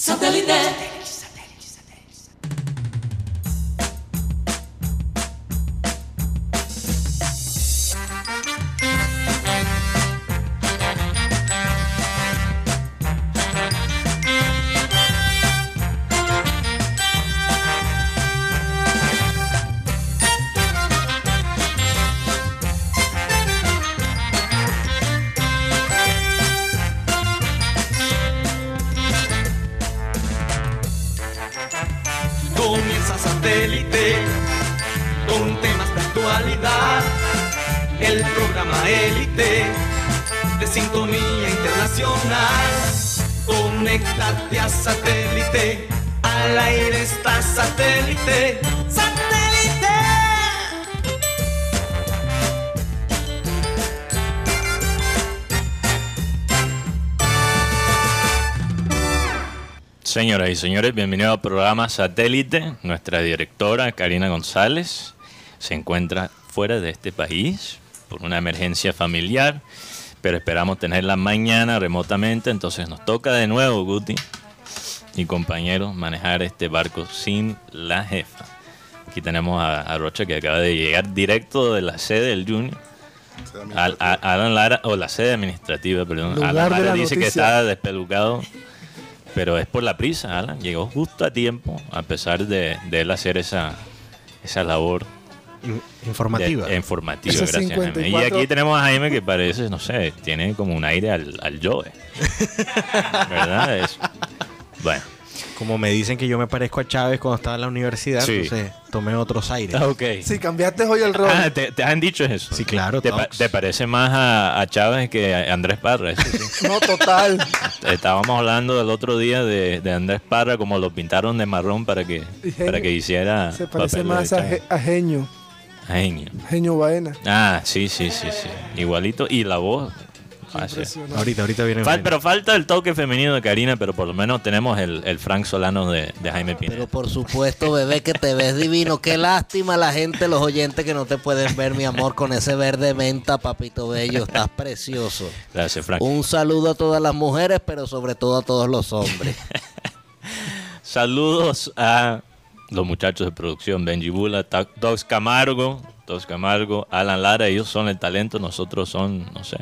Satellite. Señoras y señores, bienvenidos al programa Satélite. Nuestra directora, Karina González, se encuentra fuera de este país por una emergencia familiar, pero esperamos tenerla mañana remotamente, entonces nos toca de nuevo, Guti y compañeros, manejar este barco sin la jefa. Aquí tenemos a, a Rocha que acaba de llegar directo de la sede del Junior. Al- a- Alan Lara, o la sede administrativa, perdón. Lugar Alan Lara la dice que noticia. está despelucado, pero es por la prisa, Alan. Llegó justo a tiempo, a pesar de, de él hacer esa, esa labor In- informativa. de- informativa. Ese Gracias, Jaime. Y 54. aquí tenemos a Jaime que parece, no sé, tiene como un aire al, al Joe. ¿Verdad? Es- bueno. Como me dicen que yo me parezco a Chávez cuando estaba en la universidad, Sí. entonces tomé otros aires. Ah, Ok. Si cambiaste hoy el rol. Ah, ¿te, te han dicho eso? Sí, claro, ¿Te, pa- te parece más a, a Chávez que a Andrés Parra? Eso sí. No, total. Estábamos hablando el otro día de, de Andrés Parra, como lo pintaron de marrón para que, Genio. para que hiciera. Se parece más a, a Genio. A Genio. Genio Baena. Ah, sí, sí, sí, sí. Igualito. Y la voz. Ah, sí. Ahorita, ahorita viene. Fal- pero falta el toque femenino de Karina, pero por lo menos tenemos el, el Frank Solano de, de Jaime Pineda. Pero por supuesto, bebé, que te ves divino. Qué lástima la gente, los oyentes que no te pueden ver, mi amor, con ese verde menta, papito bello. Estás precioso. Gracias, Frank. Un saludo a todas las mujeres, pero sobre todo a todos los hombres. Saludos a los muchachos de producción, Benji Bula, Dogs Camargo, Dogs Camargo, Alan Lara, ellos son el talento, nosotros son, no sé.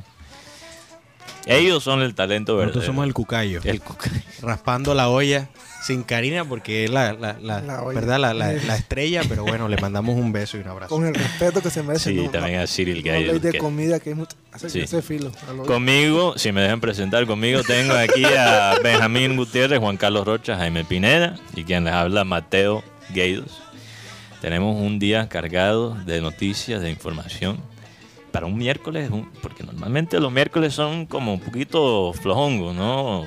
Ellos son el talento verdadero. Nosotros somos el cucayo. El cuca- Raspando la olla sin Karina porque es la, la, la- La olla. ¿verdad? La, la- la estrella, pero bueno, le mandamos un beso y un abrazo. Con el respeto que se merece. Sí, no, también no- a Cyril no Gay. habléis de que- comida que es mucho- hace, Sí. ese filo. Conmigo, si me dejan presentar conmigo, tengo aquí a Benjamín Gutiérrez, Juan Carlos Rocha, Jaime Pineda y quien les habla, Mateo Gueidos. Tenemos un día cargado de noticias, de información. Para un miércoles, un- porque normalmente los miércoles son como un poquito flojongos, ¿no?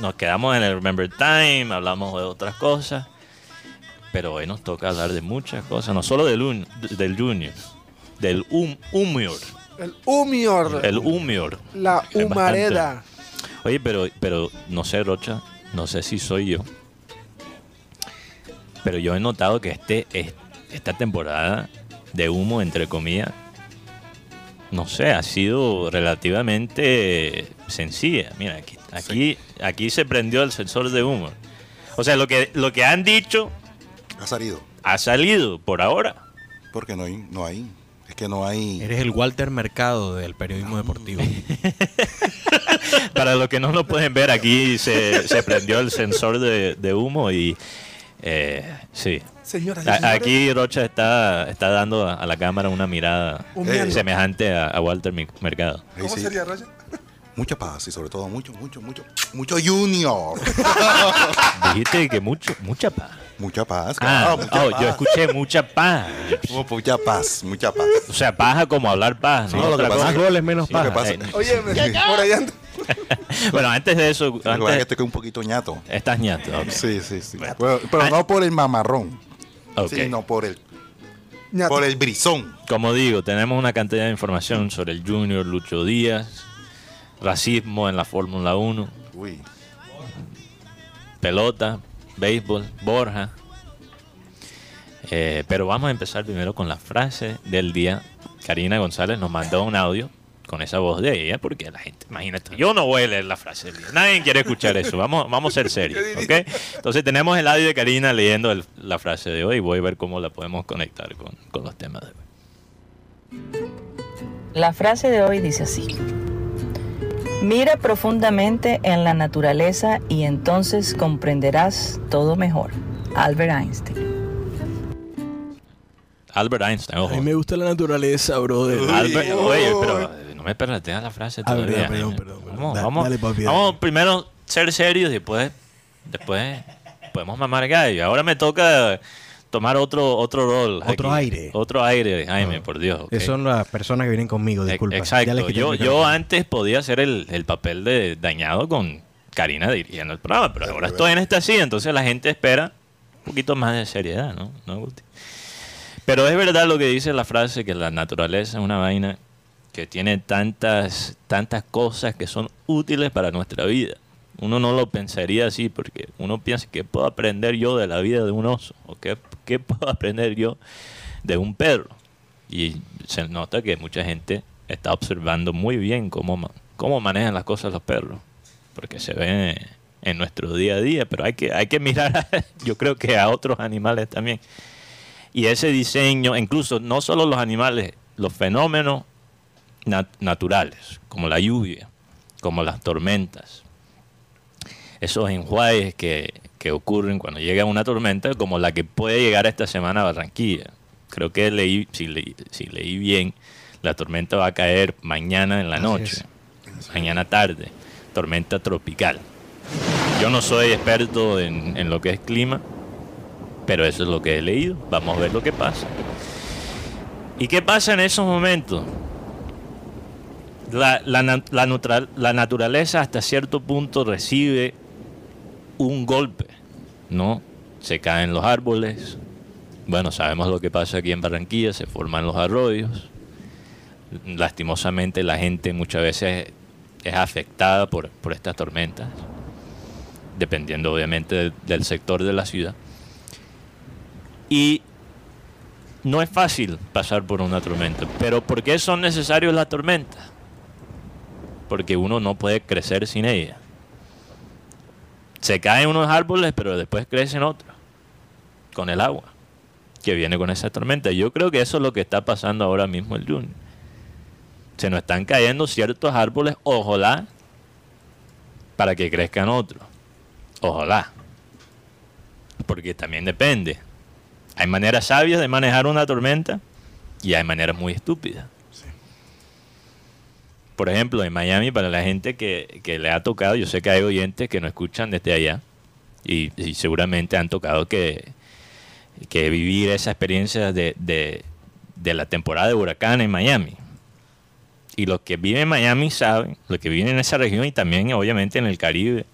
Nos quedamos en el Remember Time, hablamos de otras cosas. Pero hoy nos toca hablar de muchas cosas, no solo del, un- del Junior, del um, Humior. El Humior. El Humior. la Humareda. Oye, pero, pero no sé, Rocha, no sé si soy yo. Pero yo he notado que este, es- esta temporada de humo, entre comillas, no sé, ha sido relativamente sencilla. Mira, aquí, aquí, aquí se prendió el sensor de humo. O sea, lo que, lo que han dicho Ha salido. ha salido por ahora. Porque no hay, no hay. Es que no hay. Eres el Walter Mercado del periodismo deportivo. Para los que no lo pueden ver, aquí se, se prendió el sensor de, de humo y eh, sí. Señoras y A- señores, Aquí Rocha está, está dando a, a la cámara una mirada semejante a, a Walter Mercado. ¿Cómo sí. sería, Roger? Mucha paz y sobre todo mucho, mucho, mucho, mucho junior. Dijiste que mucho, mucha paz. mucha paz. Ah, mucha oh, paz. yo escuché mucha paz. Mu- Mucha paz, mucha paz. O sea, paja como hablar paz, ¿no? No, lo que pasa. Más goles, menos paja. pasa, Eh, Oye, me- por allá ando. Bueno, antes de eso, lo que pasa es que antes, estoy un poquito ñato. estás ñato. Sí, sí, sí. Bueno. Pero, pero no por el mamarrón, Ok. sino por el, por el brizón. Como digo, tenemos una cantidad de información sobre el Junior Lucho Díaz, racismo en la Fórmula 1, Uy. pelota, béisbol, Borja. Eh, pero vamos a empezar primero con la frase del día. Karina González nos mandó un audio con esa voz de ella, porque la gente, imagínate, yo no voy a leer la frase del día. Nadie quiere escuchar eso. Vamos, vamos a ser serios, ¿ok? Entonces tenemos el audio de Karina leyendo el- la frase de hoy y voy a ver cómo la podemos conectar con, con los temas de hoy. La frase de hoy dice así. Mira profundamente en la naturaleza y entonces comprenderás todo mejor. Albert Einstein. Albert Einstein, ojo. A mí me gusta la naturaleza, brother. Albert- oye, pero eh, no me perrateas la frase Ah, todavía. verdad, perdón, perdón, perdón. Vamos, Da- vamos, dale, papi, vamos dale. primero ser serios y después, después podemos mamar gallo. Ahora me toca tomar otro otro rol. Otro aquí. aire. Otro aire, Jaime, por Dios. ok. Esas son las personas que vienen conmigo, E- disculpa. Exacto. Yo, yo antes podía hacer el, el papel de dañado con Karina dirigiendo el programa, pero ahora estoy en esta silla, entonces la gente espera un poquito más de seriedad, ¿no? ¿No, Guti? Pero es verdad lo que dice la frase, que la naturaleza es una vaina que tiene tantas, tantas cosas que son útiles para nuestra vida. Uno no lo pensaría así porque uno piensa que puedo aprender yo de la vida de un oso o qué, qué puedo aprender yo de un perro. Y se nota que mucha gente está observando muy bien cómo, cómo manejan las cosas los perros, porque se ve en nuestro día a día, pero hay que, hay que mirar, yo creo que a otros animales también. Y ese diseño, incluso no solo los animales, los fenómenos nat- naturales, como la lluvia, como las tormentas, esos enjuagues que, que ocurren cuando llega una tormenta, como la que puede llegar esta semana a Barranquilla. Creo que leí, si, leí, si leí bien, la tormenta va a caer mañana en la Así noche, mañana tarde, tormenta tropical. Yo no soy experto en, en lo que es clima, pero eso es lo que he leído. Vamos a ver lo que pasa. ¿Y qué pasa en esos momentos? La, la la naturaleza hasta cierto punto recibe un golpe, ¿no? Se caen los árboles. Bueno, sabemos lo que pasa aquí en Barranquilla, se forman los arroyos. Lastimosamente la gente muchas veces es afectada por, por estas tormentas, dependiendo obviamente del- del sector de la ciudad. Y no es fácil pasar por una tormenta. Pero ¿por qué son necesarios las tormentas? Porque uno no puede crecer sin ellas. Se caen unos árboles, pero después crecen otros. Con el agua que viene con esa tormenta. Yo creo que eso es lo que está pasando ahora mismo el Junior. Se nos están cayendo ciertos árboles, ojalá, para que crezcan otros. Ojalá. Porque también depende. Hay maneras sabias de manejar una tormenta y hay maneras muy estúpidas. Por ejemplo, en Miami, para la gente que, que le ha tocado, yo sé que hay oyentes que no escuchan desde allá y, y seguramente han tocado que, que vivir esa experiencia de, de- de la temporada de huracán en Miami. Y los que viven en Miami saben, los que viven en esa región y también obviamente en el Caribe,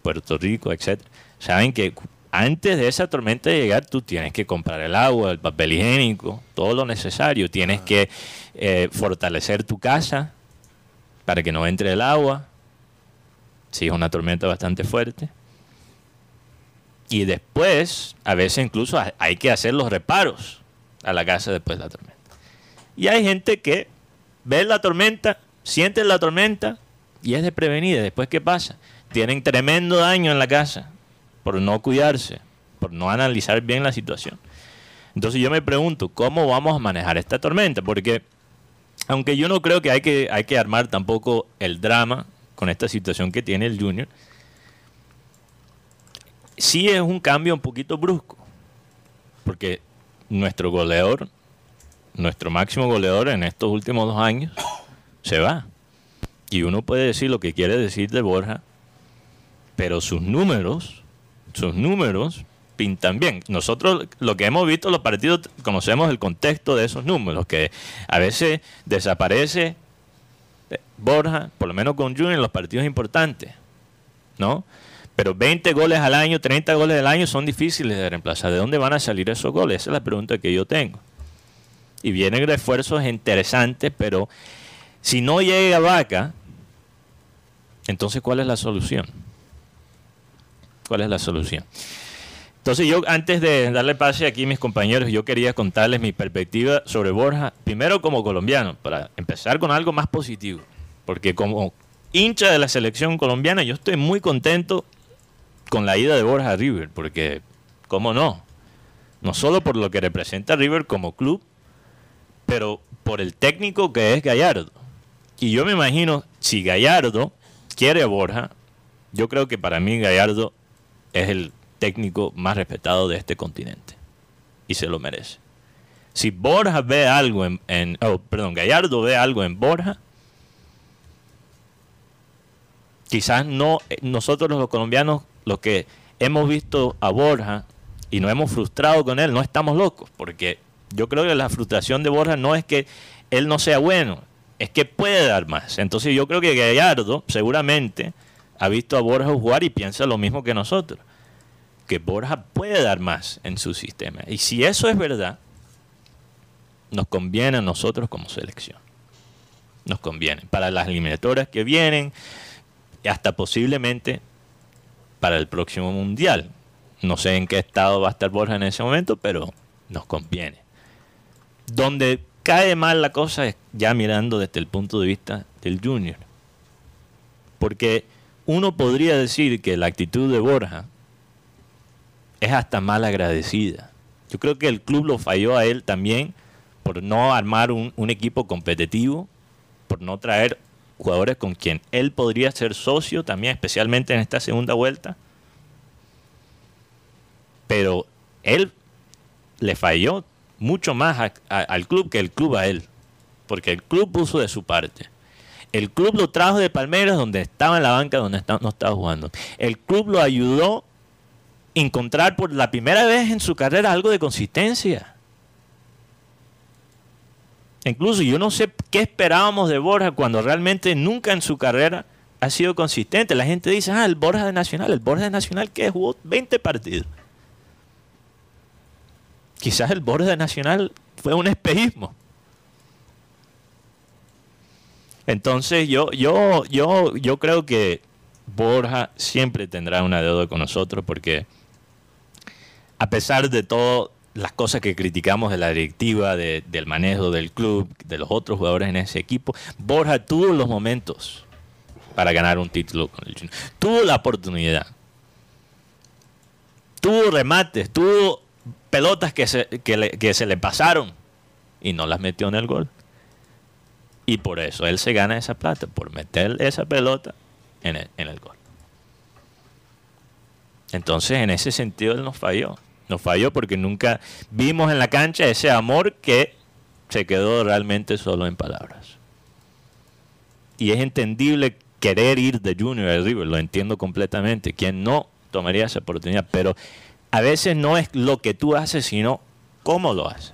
Puerto Rico, etcétera, saben que antes de esa tormenta llegar tú tienes que comprar el agua, el papel higiénico, todo lo necesario. Tienes que eh, fortalecer tu casa para que no entre el agua, si es una tormenta bastante fuerte. Y después, a veces incluso ha- hay que hacer los reparos a la casa después de la tormenta. Y hay gente que ve la tormenta, siente la tormenta y es desprevenida. Después, ¿qué pasa? Tienen tremendo daño en la casa por no cuidarse, por no analizar bien la situación. Entonces yo me pregunto, ¿cómo vamos a manejar esta tormenta? Porque aunque yo no creo que hay que, hay que armar tampoco el drama con esta situación que tiene el Junior, sí es un cambio un poquito brusco. Porque nuestro goleador, nuestro máximo goleador en estos últimos dos años, se va. Y uno puede decir lo que quiere decir de Borja, pero sus números, sus números pintan bien. Nosotros lo que hemos visto los partidos conocemos el contexto de esos números, que a veces desaparece eh, Borja, por lo menos con Junior en los partidos importantes, ¿no? Pero 20 goles al año, 30 goles al año son difíciles de reemplazar. ¿De dónde van a salir esos goles? Esa es la pregunta que yo tengo. Y vienen refuerzos interesantes, pero si no llega Vaca, entonces ¿cuál es la solución? ¿Cuál es la solución? Entonces yo antes de darle pase aquí a mis compañeros, yo quería contarles mi perspectiva sobre Borja, primero como colombiano, para empezar con algo más positivo, porque como hincha de la selección colombiana, yo estoy muy contento con la ida de Borja a River, porque, ¿cómo no? No solo por lo que representa River como club, pero por el técnico que es Gallardo. Y yo me imagino, si Gallardo quiere a Borja, yo creo que para mí Gallardo es el técnico más respetado de este continente. Y se lo merece. Si Borja ve algo en, oh, perdón, Gallardo ve algo en Borja, quizás no eh, nosotros los colombianos, los que hemos visto a Borja y nos hemos frustrado con él, no estamos locos, porque yo creo que la frustración de Borja no es que él no sea bueno, es que puede dar más. Entonces yo creo que Gallardo seguramente ha visto a Borja jugar y piensa lo mismo que nosotros, que Borja puede dar más en su sistema. Y si eso es verdad, nos conviene a nosotros como selección. Nos conviene. Para las eliminatorias que vienen, hasta posiblemente para el próximo mundial. No sé en qué estado va a estar Borja en ese momento, pero nos conviene. Donde cae mal la cosa es ya mirando desde el punto de vista del junior. Porque uno podría decir que la actitud de Borja es hasta mal agradecida. Yo creo que el club lo falló a él también por no armar un, equipo competitivo, por no traer jugadores con quien él podría ser socio también, especialmente en esta segunda vuelta. Pero él le falló mucho más al club que el club a él, porque el club puso de su parte. El club lo trajo de Palmeiras, donde estaba en la banca, donde no estaba jugando. El club lo ayudó encontrar por la primera vez en su carrera algo de consistencia. Incluso yo no sé qué esperábamos de Borja cuando realmente nunca en su carrera ha sido consistente. La gente dice, ah, el Borja de Nacional, el Borja de Nacional que jugó 20 partidos. Quizás el Borja de Nacional fue un espejismo. Entonces yo, yo, yo, yo creo que Borja siempre tendrá una deuda con nosotros porque a pesar de todo las cosas que criticamos de la directiva, de- del manejo del club, de los otros jugadores en ese equipo, Borja tuvo los momentos para ganar un título con el Junior. Tuvo la oportunidad. Tuvo remates, tuvo pelotas que se, le- que se le pasaron y no las metió en el gol. Y por eso él se gana esa plata, por meter esa pelota en el, en el gol. Entonces, en ese sentido, él nos falló. Nos falló porque nunca vimos en la cancha ese amor que se quedó realmente solo en palabras. Y es entendible querer ir de Junior a River, lo entiendo completamente. Quien no tomaría esa oportunidad, pero a veces no es lo que tú haces, sino cómo lo haces.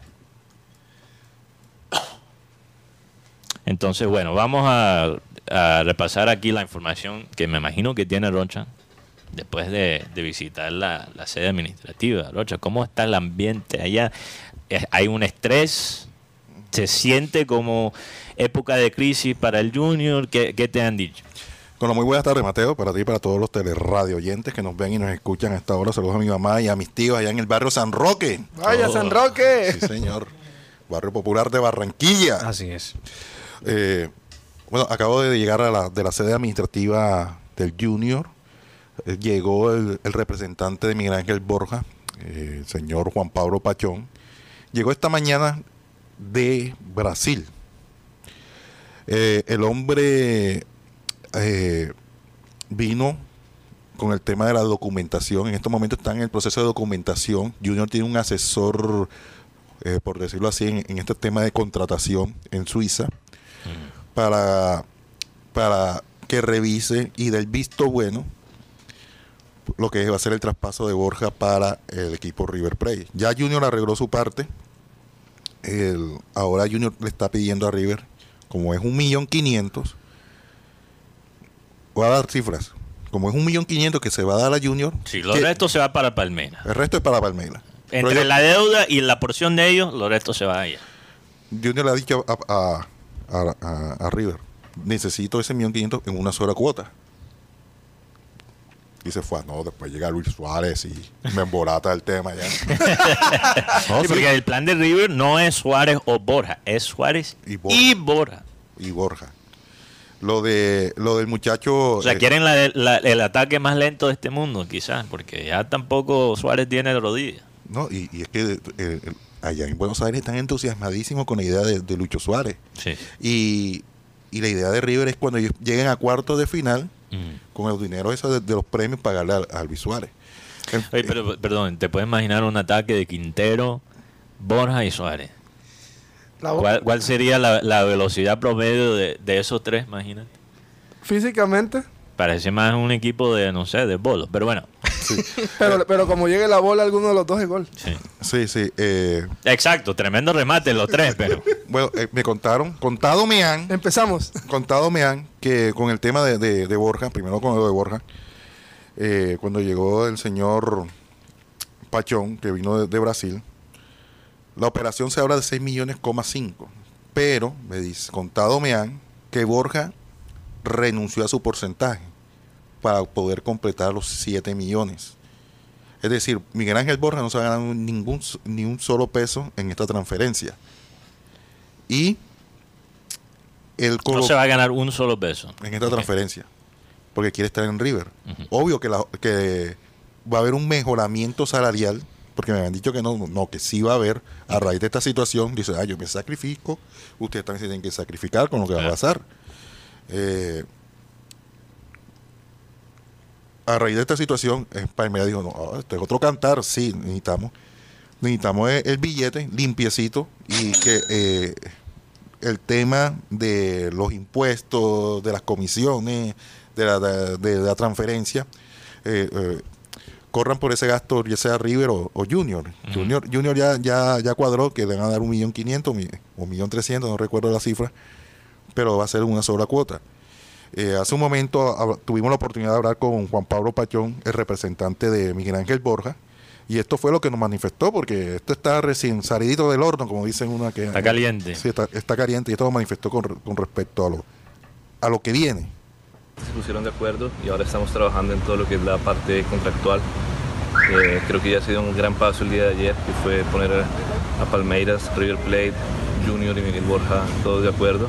Entonces, bueno, vamos a, repasar aquí la información que me imagino que tiene Rocha después de, de visitar la, la sede administrativa. Rocha, ¿cómo está el ambiente allá? Eh, ¿Hay un estrés? ¿Se siente como época de crisis para el Junior? ¿Qué, qué te han dicho? Con muy buenas tardes, Mateo, para ti y para todos los teleradio oyentes que nos ven y nos escuchan a esta hora. Saludos a mi mamá y a mis tíos allá en el barrio San Roque. Vaya, San Roque. Sí, señor. Barrio popular de Barranquilla. Así es. Eh, bueno, acabo de llegar a la, de la sede administrativa del Junior. Llegó el, el representante de Miguel Ángel Borja, eh, el señor Juan Pablo Pachón. Llegó esta mañana de Brasil. Eh, el hombre eh, vino con el tema de la documentación. En estos momentos está en el proceso de documentación. Junior tiene un asesor, por decirlo así, en, en este tema de contratación en Suiza para, para que revise y del visto bueno lo que va a ser el traspaso de Borja para el equipo River Plate. Ya Junior arregló su parte. El, ahora Junior le está pidiendo a River, como es un millón quinientos, voy a dar cifras, como es un millón quinientos que se va a dar a Junior, Sí, lo que- resto se va para Palmeiras. el resto es para Palmeiras. Pero Entre yo- la deuda y la porción de ellos, lo resto se va allá. Junior le ha dicho a, a- a- a- a River, necesito ese millón quinientos en una sola cuota. Y se fue. No, después llega Luis Suárez y me emborata el tema ya. No, Sí, sí. porque el plan de River no es Suárez o Borja, es Suárez Y y Borja. Y Borja. Lo de lo del muchacho. O sea, eh, quieren la- la- el ataque más lento de este mundo, quizás, porque ya tampoco Suárez tiene rodilla. No, y, y es que eh, eh, allá en Buenos Aires están entusiasmadísimos con la idea de, de Lucho Suárez. Sí. Y, y la idea de River es cuando ellos lleguen a cuartos de final, Mm. con el dinero eso de, de los premios, pagarle a, a Luis Suárez. El- Oye, pero, perdón, ¿te puedes imaginar un ataque de Quintero, Borja y Suárez? ¿Cuál, cuál sería la, la velocidad promedio de, de esos tres, imagínate? Físicamente, Parece más un equipo de, no sé, de bolos. Pero bueno, pero, pero como llegue la bola, alguno de los dos es gol. sí. sí, sí. eh, Exacto, tremendo remate los tres, pero... bueno, eh, me contaron, contado me han, Empezamos. contado me han que con el tema de, de- de Borja, primero con lo de Borja, eh, cuando llegó el señor Pachón, que vino de, de Brasil, la operación se habla de 6 millones, coma 5. Pero, me dice, contado me han que Borja renunció a su porcentaje para poder completar los 7 millones. Es decir, Miguel Ángel Borja no se va a ganar ningún, ni un solo peso en esta transferencia. Y él No se va a ganar un solo peso. en esta transferencia porque quiere estar en River. Obvio que, la- que va a haber un mejoramiento salarial, porque me habían dicho que no, no, que sí va a haber a raíz de esta situación. Dice, ah, yo me sacrifico, ustedes también se tienen que sacrificar con lo que va a pasar. Eh, a raíz de esta situación, Palmeiras dijo, no, este es otro cantar, sí, necesitamos, necesitamos el, billete limpiecito y que eh, el tema de los impuestos, de las comisiones, de la, de, de la transferencia, eh, eh, corran por ese gasto, ya sea River o, o Junior. Junior, Junior ya, ya, ya cuadró que le van a dar un millón quinientos o un millón trescientos, no recuerdo la cifra, pero va a ser una sola cuota. Eh, hace un momento hab- tuvimos la oportunidad de hablar con Juan Pablo Pachón, el representante de Miguel Ángel Borja, y esto fue lo que nos manifestó, porque esto está recién salidito del horno, como dicen una que... Está caliente. Sí, está, está caliente y esto lo manifestó con, re- con respecto a lo, a lo que viene. se pusieron de acuerdo y ahora estamos trabajando en todo lo que es la parte contractual. Eh, creo que ya ha sido un gran paso el día de ayer, que fue poner a, a Palmeiras, River Plate, Junior y Miguel Borja todos de acuerdo.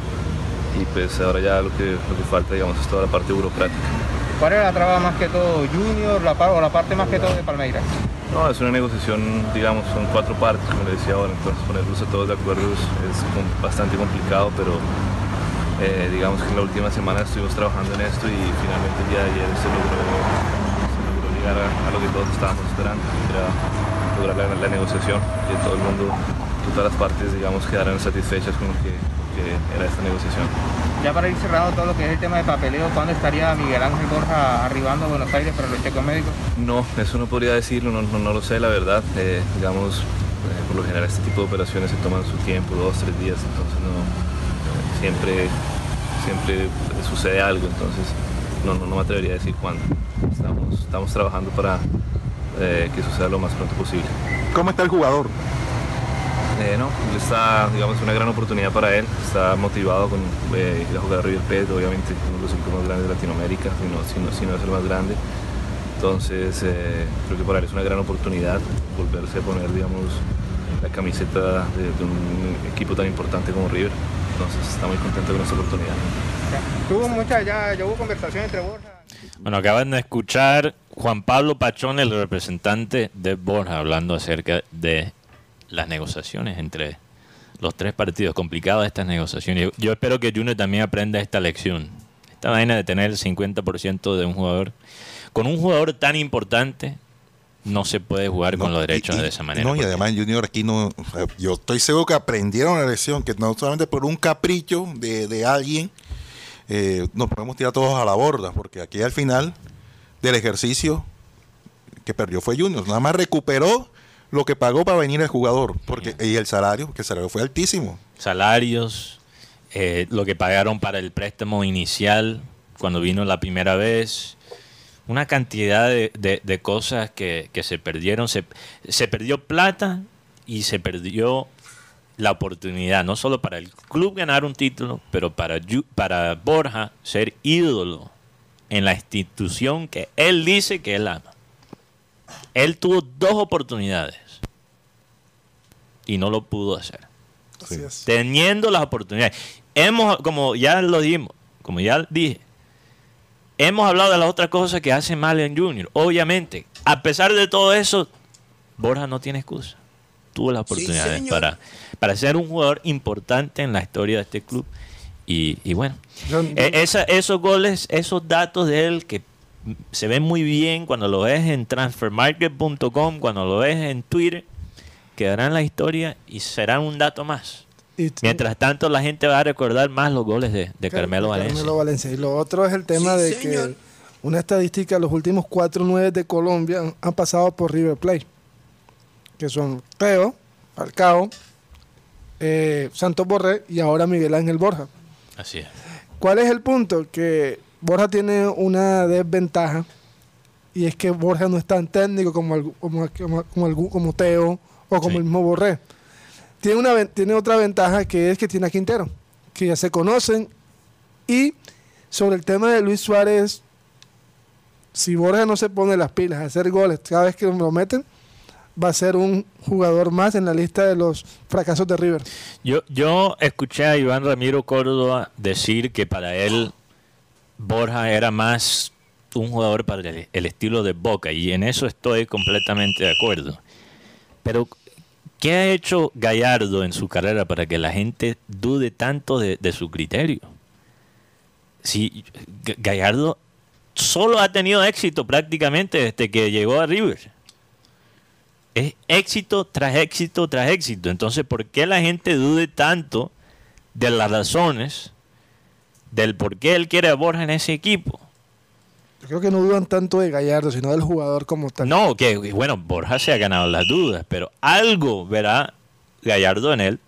Y pues ahora ya lo que, lo que falta, digamos, es toda la parte burocrática. ¿Cuál era la traba más que todo, Junior la o la parte más que todo de Palmeiras? No, es una negociación, digamos, son cuatro partes, como le decía ahora, entonces ponerlos a todos de acuerdo es, bastante complicado, pero eh, digamos que en la última semana estuvimos trabajando en esto y finalmente el día de ayer se logró, se logró llegar a, a lo que todos estábamos esperando, que era lograr la, la negociación, que todo el mundo, todas las partes, digamos, quedaran satisfechas con lo que, que era esta negociación. Ya para ir cerrando todo lo que es el tema de papeleo, ¿cuándo estaría Miguel Ángel Borja arribando a Buenos Aires para los chequeos médicos? No, eso no podría decirlo, no, no, no lo sé, la verdad. Eh, digamos, eh, por lo general este tipo de operaciones se toman su tiempo, dos, tres días, entonces no, eh, siempre, siempre sucede algo, entonces no, no, no me atrevería a decir cuándo. Estamos, estamos trabajando para eh, que suceda lo más pronto posible. ¿Cómo está el jugador? Eh, no, está, digamos, una gran oportunidad para él. Está motivado con eh, ir a jugar a River Plate, obviamente uno de los equipos más grandes de Latinoamérica, si no, si no, si no es el más grande. Entonces, eh, creo que para él es una gran oportunidad volverse a poner, digamos, la camiseta de, de un equipo tan importante como River. Entonces, está muy contento con esta oportunidad. Tuvo mucha, ya, ya hubo conversación entre Borja. Bueno, acaban de escuchar Juan Pablo Pachón, el representante de Borja, hablando acerca de las negociaciones entre los tres partidos. Complicadas estas negociaciones. Yo espero que Junior también aprenda esta lección. Esta vaina de tener el 50% de un jugador. Con un jugador tan importante, no se puede jugar con los derechos y- de esa manera. No, y porque- además Junior aquí no, yo estoy seguro que aprendieron la lección, que no solamente por un capricho de, de alguien eh, nos podemos tirar todos a la borda, porque aquí al final del ejercicio que perdió fue Junior, nada más recuperó lo que pagó para venir el jugador, porque y el salario, que el salario fue altísimo. salarios, eh, lo que pagaron para el préstamo inicial cuando vino la primera vez, una cantidad de, de- de cosas que, que se perdieron. Se, se perdió plata y se perdió la oportunidad, no solo para el club ganar un título, pero para, para Borja ser ídolo en la institución que él dice que él ama. Él tuvo dos oportunidades y no lo pudo hacer. Así es. Teniendo las oportunidades. Hemos, como ya lo dijimos, como ya dije, hemos hablado de las otras cosas que hace mal en Junior. Obviamente, a pesar de todo eso, Borja no tiene excusa. Tuvo las oportunidades para, para ser un jugador importante en la historia de este club. Y, y bueno, Yo- eh, esa- esos goles, esos datos de él que se ven muy bien cuando lo ves en transfermarket.com, cuando lo ves en Twitter, quedarán en la historia y serán un dato más. y- Mientras tanto, la gente va a recordar más los goles de, de Carmelo Valencia. Carmelo Valencia. Y lo otro es el tema de que una estadística, los últimos cuatro nueve de Colombia han, han pasado por River Plate, que son Teo, Falcao, eh, Santos Borré y ahora Miguel Ángel Borja. Así es. ¿Cuál es el punto? Que Borja tiene una desventaja y es que Borja no es tan técnico como, como, como, como como Teo o como Sí. el mismo Borré. Tiene, una, tiene otra ventaja que es que tiene a Quintero, que ya se conocen. Y sobre el tema de Luis Suárez, si Borja no se pone las pilas a hacer goles cada vez que lo meten, va a ser un jugador más en la lista de los fracasos de River. Yo, yo escuché a Iván Ramiro Córdoba decir que para él Borja era más un jugador para el, el estilo de Boca y en eso estoy completamente de acuerdo. Pero, ¿qué ha hecho Gallardo en su carrera para que la gente dude tanto de, su criterio? Si Gallardo solo ha tenido éxito prácticamente desde que llegó a River es éxito tras éxito tras éxito. Entonces, ¿por qué la gente dude tanto de las razones del por qué él quiere a Borja en ese equipo? Creo que no dudan tanto de Gallardo, sino del jugador como tal. No, que bueno, Borja se ha ganado las dudas, pero algo verá Gallardo en él.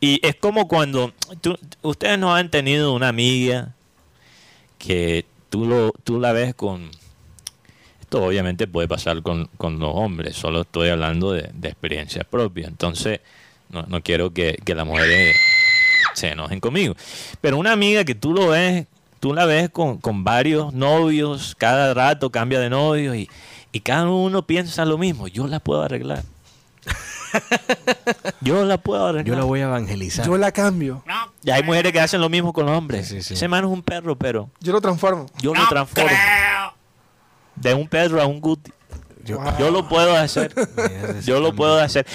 Y es como cuando ustedes no han tenido una amiga que tú, lo, tú la ves con... Esto obviamente puede pasar con, con los hombres, solo estoy hablando de, de experiencia propia. Entonces, no, no quiero que, que las mujeres se enojen conmigo. Pero una amiga que tú lo ves, tú la ves con, con varios novios, cada rato cambia de novios y, y cada uno piensa lo mismo. Yo la puedo arreglar. Yo la puedo arreglar. Yo la voy a evangelizar. Yo la cambio. Y hay mujeres que hacen lo mismo con los hombres. Sí, sí, sí. Ese man es un perro, pero Yo lo transformo. yo lo transformo. De un perro a un guti. Yo, Yo lo puedo hacer. Yo lo puedo hacer.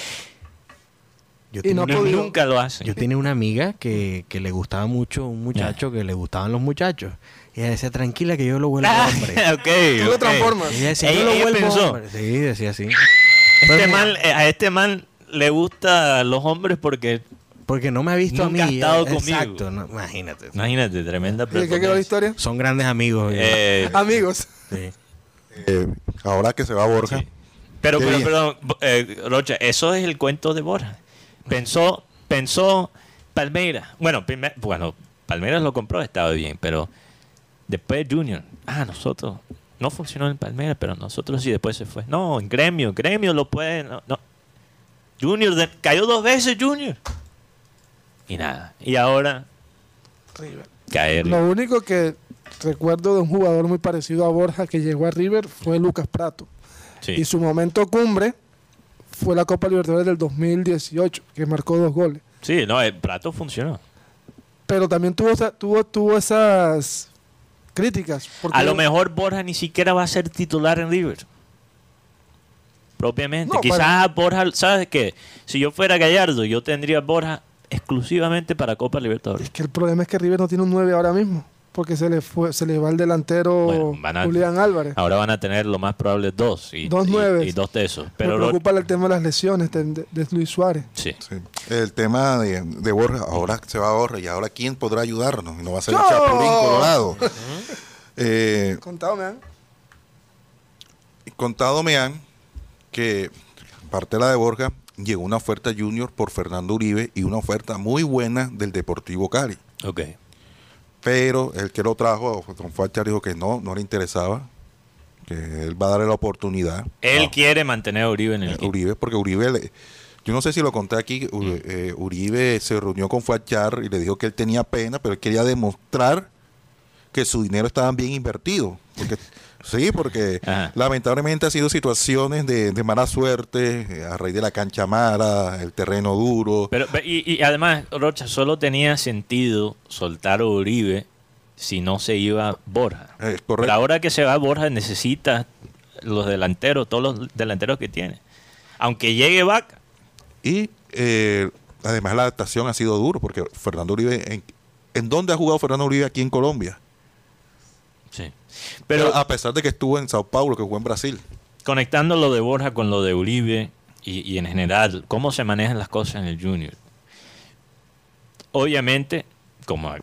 Yo Y no ha podido. Nunca lo hacen. Yo tenía una amiga que, que le gustaba mucho un muchacho que le gustaban los muchachos. Y ella decía, tranquila que yo lo vuelvo Ah, hombre. ok, Tú lo transformas. Y ella decía, Ella- yo lo vuelvo pensó. hombre. Sí, decía así. Este man, eh, a este man le gusta los hombres porque, Porque no me ha visto Nunca a ha mí. estado eh, conmigo. Exacto, no, imagínate. imagínate, tremenda ¿Y qué quedó la historia? Son grandes amigos. Eh, Amigos. sí. Eh, ahora que se va Borja, Sí. Pero, pero, perdón, eh, Rocha, eso es el cuento de Borja. Pensó, pensó Palmeiras. Bueno, primer- bueno, Palmeiras lo compró, estaba bien, pero después Junior. Ah, nosotros. No funcionó en Palmeiras, pero nosotros sí después se fue. No, en Gremio, Gremio lo puede. No, no. Junior, de- cayó dos veces Junior. Y nada. Y ahora caer. Lo único que recuerdo de un jugador muy parecido a Borja que llegó a River fue Lucas Prato. Sí. Y su momento cumbre fue la Copa Libertadores del 2018, que marcó dos goles. Sí, no, el plato funcionó. Pero también tuvo, tuvo, tuvo esas críticas. porque- A lo mejor Borja ni siquiera va a ser titular en River. Propiamente. No, Quizás para- Borja, ¿sabes qué? Si yo fuera Gallardo, yo tendría a Borja exclusivamente para Copa Libertadores. Es que el problema es que River no tiene un 9 ahora mismo. Porque se le fue, se le va el delantero Bueno, a- Julián Álvarez. Ahora van a tener lo más probable dos. Y, Dos y- nueves. Y, dos tesos. Me Pero lo- preocupa el tema de las lesiones de, de- de Luis Suárez. sí. sí, el tema de, de Borja, ahora se va Borja y ahora quién podrá ayudarnos y no va a ser el ¡Yo! Chapulín Colorado. Eh, Contado, me han. contado me han que parte de la de Borja llegó una oferta junior por Fernando Uribe y una oferta muy buena del Deportivo Cali. Ok. Pero el que lo trajo, Don Facha dijo que no, no le interesaba, que él va a darle la oportunidad. Él quiere mantener a Uribe en el eh. Uribe, porque Uribe, le- yo no sé si lo conté aquí, Mm. eh, Uribe se reunió con Fachar y le dijo que él tenía pena, pero él quería demostrar que su dinero estaba bien invertido. Porque, sí, porque Ajá. lamentablemente ha sido situaciones de, de mala suerte, eh, a raíz de la cancha mala, el terreno duro. Pero, pe- y, y además, Rocha, solo tenía sentido soltar a Uribe si no se iba Borja. Eh, Pero correcto. ahora que se va Borja, necesita los delanteros, todos los delanteros que tiene. Aunque llegue Vaca. Y eh, además la adaptación ha sido duro, porque Fernando Uribe, ¿en, ¿en dónde ha jugado Fernando Uribe aquí en Colombia? Sí. Pero Pero a pesar de que estuvo en Sao Paulo, que jugó en Brasil. conectando lo de Borja con lo de Uribe y, y en general, cómo se manejan las cosas en el Junior. Obviamente, como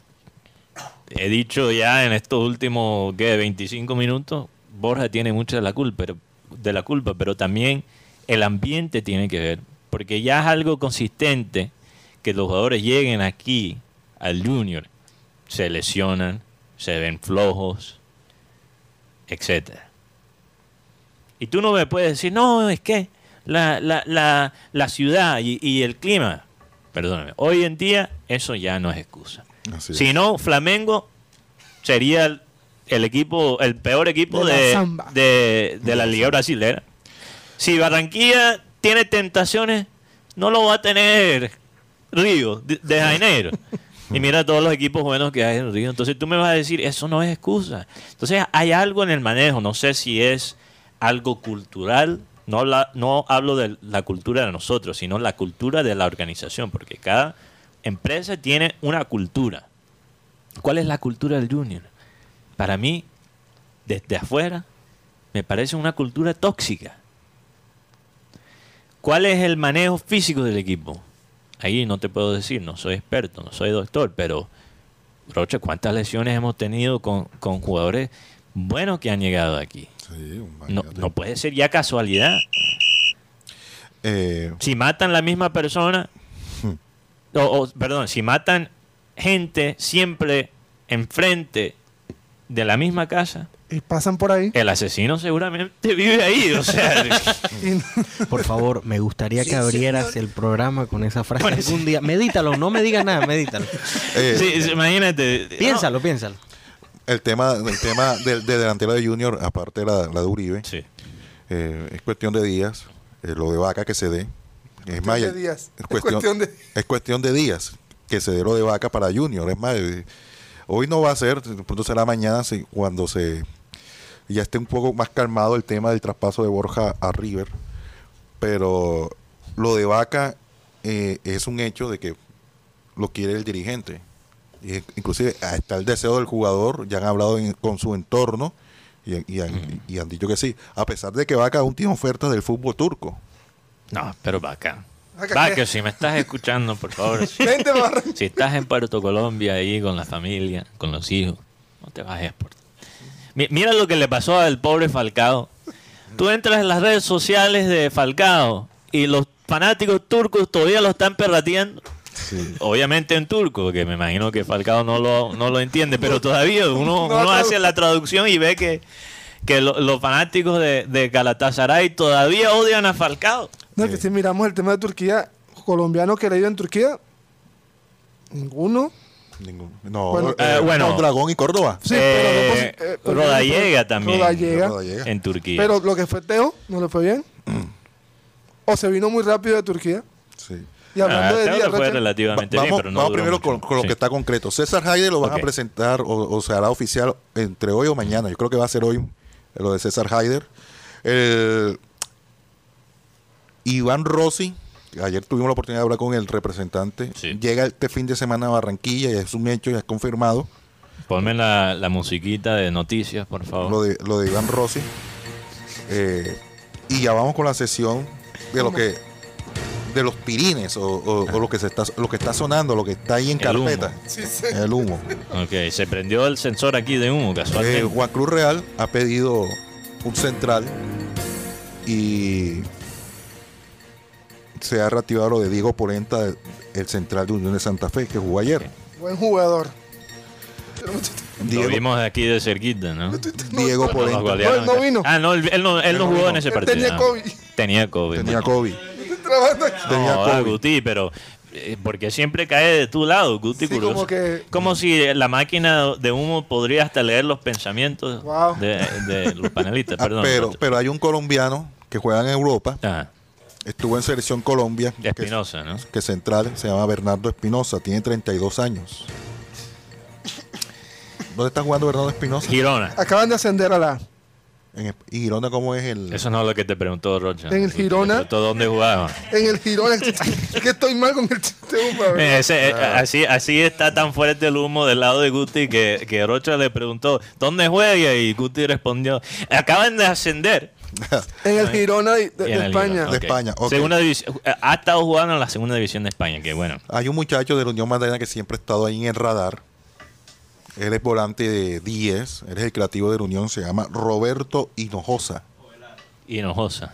he dicho ya en estos últimos ¿qué? 25 minutos, Borja tiene mucha de la culpa, pero, de la culpa, pero también el ambiente tiene que ver, porque ya es algo consistente que los jugadores lleguen aquí al Junior, se lesionan, se ven flojos, etcétera. Y tú no me puedes decir, no, es que la, la, la, la ciudad y, y el clima. Perdóname, hoy en día eso ya no es excusa. Así es. Si no, Flamengo sería el, el equipo, el peor equipo De la de, samba. de, de la Liga Brasilera. Si Barranquilla tiene tentaciones, no lo va a tener Río de, de Janeiro. Y mira todos los equipos buenos que hay en Río. Entonces tú me vas a decir, eso no es excusa. Entonces hay algo en el manejo. No sé si es algo cultural. No, la- no hablo de la cultura de nosotros, sino la cultura de la organización. Porque cada empresa tiene una cultura. ¿Cuál es la cultura del Junior? Para mí, desde afuera, me parece una cultura tóxica. ¿Cuál es el manejo físico del equipo? Ahí no te puedo decir, no soy experto, no soy doctor, pero Rocha, ¿cuántas lesiones hemos tenido con, con jugadores buenos que han llegado aquí? Sí, No, puede ser ya casualidad. Eh, Si matan la misma persona, o, o, perdón, si matan gente siempre enfrente de la misma casa, Y pasan por ahí. el asesino seguramente vive ahí. O sea, Por favor, me gustaría que abrieras el programa con esa frase algún día. Medítalo, no me digas nada, medítalo. eh, sí, sí, imagínate. Piénsalo, piénsalo. el tema, el tema del, del delantero de Junior, aparte de la, la de Uribe, Sí. eh, es cuestión de días. eh, lo de Vaca que se dé. Es más, de días. Es Es cuestión, cuestión de- es cuestión de días que se dé lo de Vaca para Junior. Es más, eh, hoy no va a ser, pronto será mañana si- cuando se ya esté un poco más calmado el tema del traspaso de Borja a River. Pero lo de Vaca eh, es un hecho de que lo quiere el dirigente. Y, inclusive está el deseo del jugador, ya han hablado en- con su entorno y, y han, y han dicho que sí. A pesar de que Vaca aún tiene ofertas del fútbol turco. No, pero Vaca. Vaca, si me estás escuchando, por favor. si- Vente. Si estás en Puerto Colombia ahí con la familia, con los hijos, no te bajes por. Mi- Mira lo que le pasó al pobre Falcao. Tú entras en las redes sociales de Falcao y los fanáticos turcos todavía lo están perrateando. Obviamente en turco, porque me imagino que Falcao no lo, no lo entiende, pero todavía uno, No, uno no. hace la traducción y ve que, que lo- los fanáticos de, de Galatasaray todavía odian a Falcao. No, que si miramos el tema de Turquía, colombiano que ido en Turquía, ninguno. Ningún- no, Bueno, eh, eh, bueno. Mondragón y Córdoba. Sí, no Eh, eh, Rodallega también. Rodallega. Rodallega. En Turquía. Pero lo que fue Teo, no le fue bien. o se vino muy rápido de Turquía. Sí. Y hablando Ah, de le fue relativamente Va- bien, vamos pero no vamos primero mucho. con, con lo Sí. que está concreto. César Haider lo van a presentar o, o se hará oficial entre hoy o mañana. Yo creo que va a ser hoy lo de César Haider. El- Iván Rossi, ayer tuvimos la oportunidad de hablar con el representante. Sí. Llega este fin de semana a Barranquilla y es un hecho, ya es confirmado. Ponme la, la musiquita de noticias, por favor. lo de, lo de Iván Rossi. Eh, y ya vamos con la sesión de lo que de los pirines o, o- o lo que se está lo que está sonando, lo que está ahí en El humo. carpeta. El humo. Ok, se prendió el sensor aquí de humo, Eh, casualmente. Juan Cruz Real ha pedido un central y se ha reactivado lo de Diego Polenta, el central de Unión de Santa Fe, que jugó ayer. buen jugador. Lo Diego, vimos de aquí de cerquita, ¿no? Diego Polenta No, él no vino. Ah, no, él, él no, él no no jugó vino. en ese Él partido. tenía no. COVID. Tenía COVID. tenía. COVID. Trabajando aquí. Tenía No, COVID. Guti, pero, eh, porque siempre cae de tu lado, Guti Sí, Curioso. como que- Como si la máquina de humo podría hasta leer los pensamientos Wow. de, de los panelistas. Ah, Perdón. pero, pero hay un colombiano que juega en Europa, Ah, estuvo en Selección Colombia, que, Espinosa, ¿no? que central, se llama Bernardo Espinosa, tiene 32 años. ¿Dónde está jugando Bernardo Espinosa? Girona. Acaban de ascender a la. En, ¿Y Girona cómo es el...? Eso no es lo que te preguntó Rocha. En el Girona. ¿Dónde jugaba? En el Girona. es que estoy mal con el chiste, ese, eh, así, así está tan fuerte el humo del lado de Guti que, que Rocha le preguntó ¿Dónde juega? Y Guti respondió Acaban de ascender. En el Girona de, de- España. De. Segunda división. Ha estado jugando en la segunda división de España, que bueno. Hay un muchacho de la Unión Magdalena que siempre ha estado ahí en el radar. Él es volante de 10, él es el creativo de la Unión, se llama Roberto Hinojosa. Hinojosa.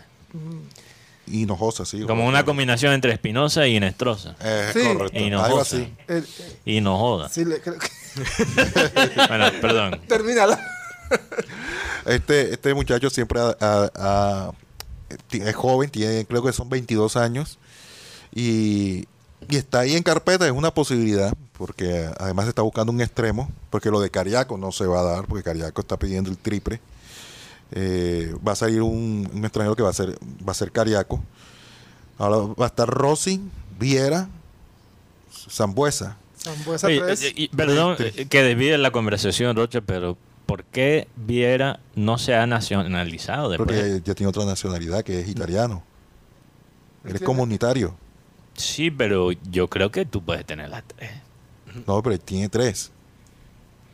Hinojosa, sí. Como una combinación entre Espinosa y Inestrosa. Eh, Sí. correcto. Hinojosa. Algo así. Hinojoda. sí, le- creo que- Bueno, perdón. Termínala. Este, este muchacho siempre es joven, tiene, creo que son 22 años. Y, y está ahí en carpeta, es una posibilidad, porque además está buscando un extremo, porque lo de Cariaco no se va a dar, porque Cariaco está pidiendo el triple. Eh, va a salir un, un extranjero que va a ser, va a ser Cariaco. Ahora va a estar Rossi, Viera, Zambuesa. Zambuesa eh, perdón eh, que desvíe la conversación, Rocha, pero ¿por qué Viera no se ha nacionalizado después? Porque ya tiene otra nacionalidad que es italiano. Él es ¿Entiendes? comunitario. Sí, pero yo creo que tú puedes tener las tres. No, pero tiene tres.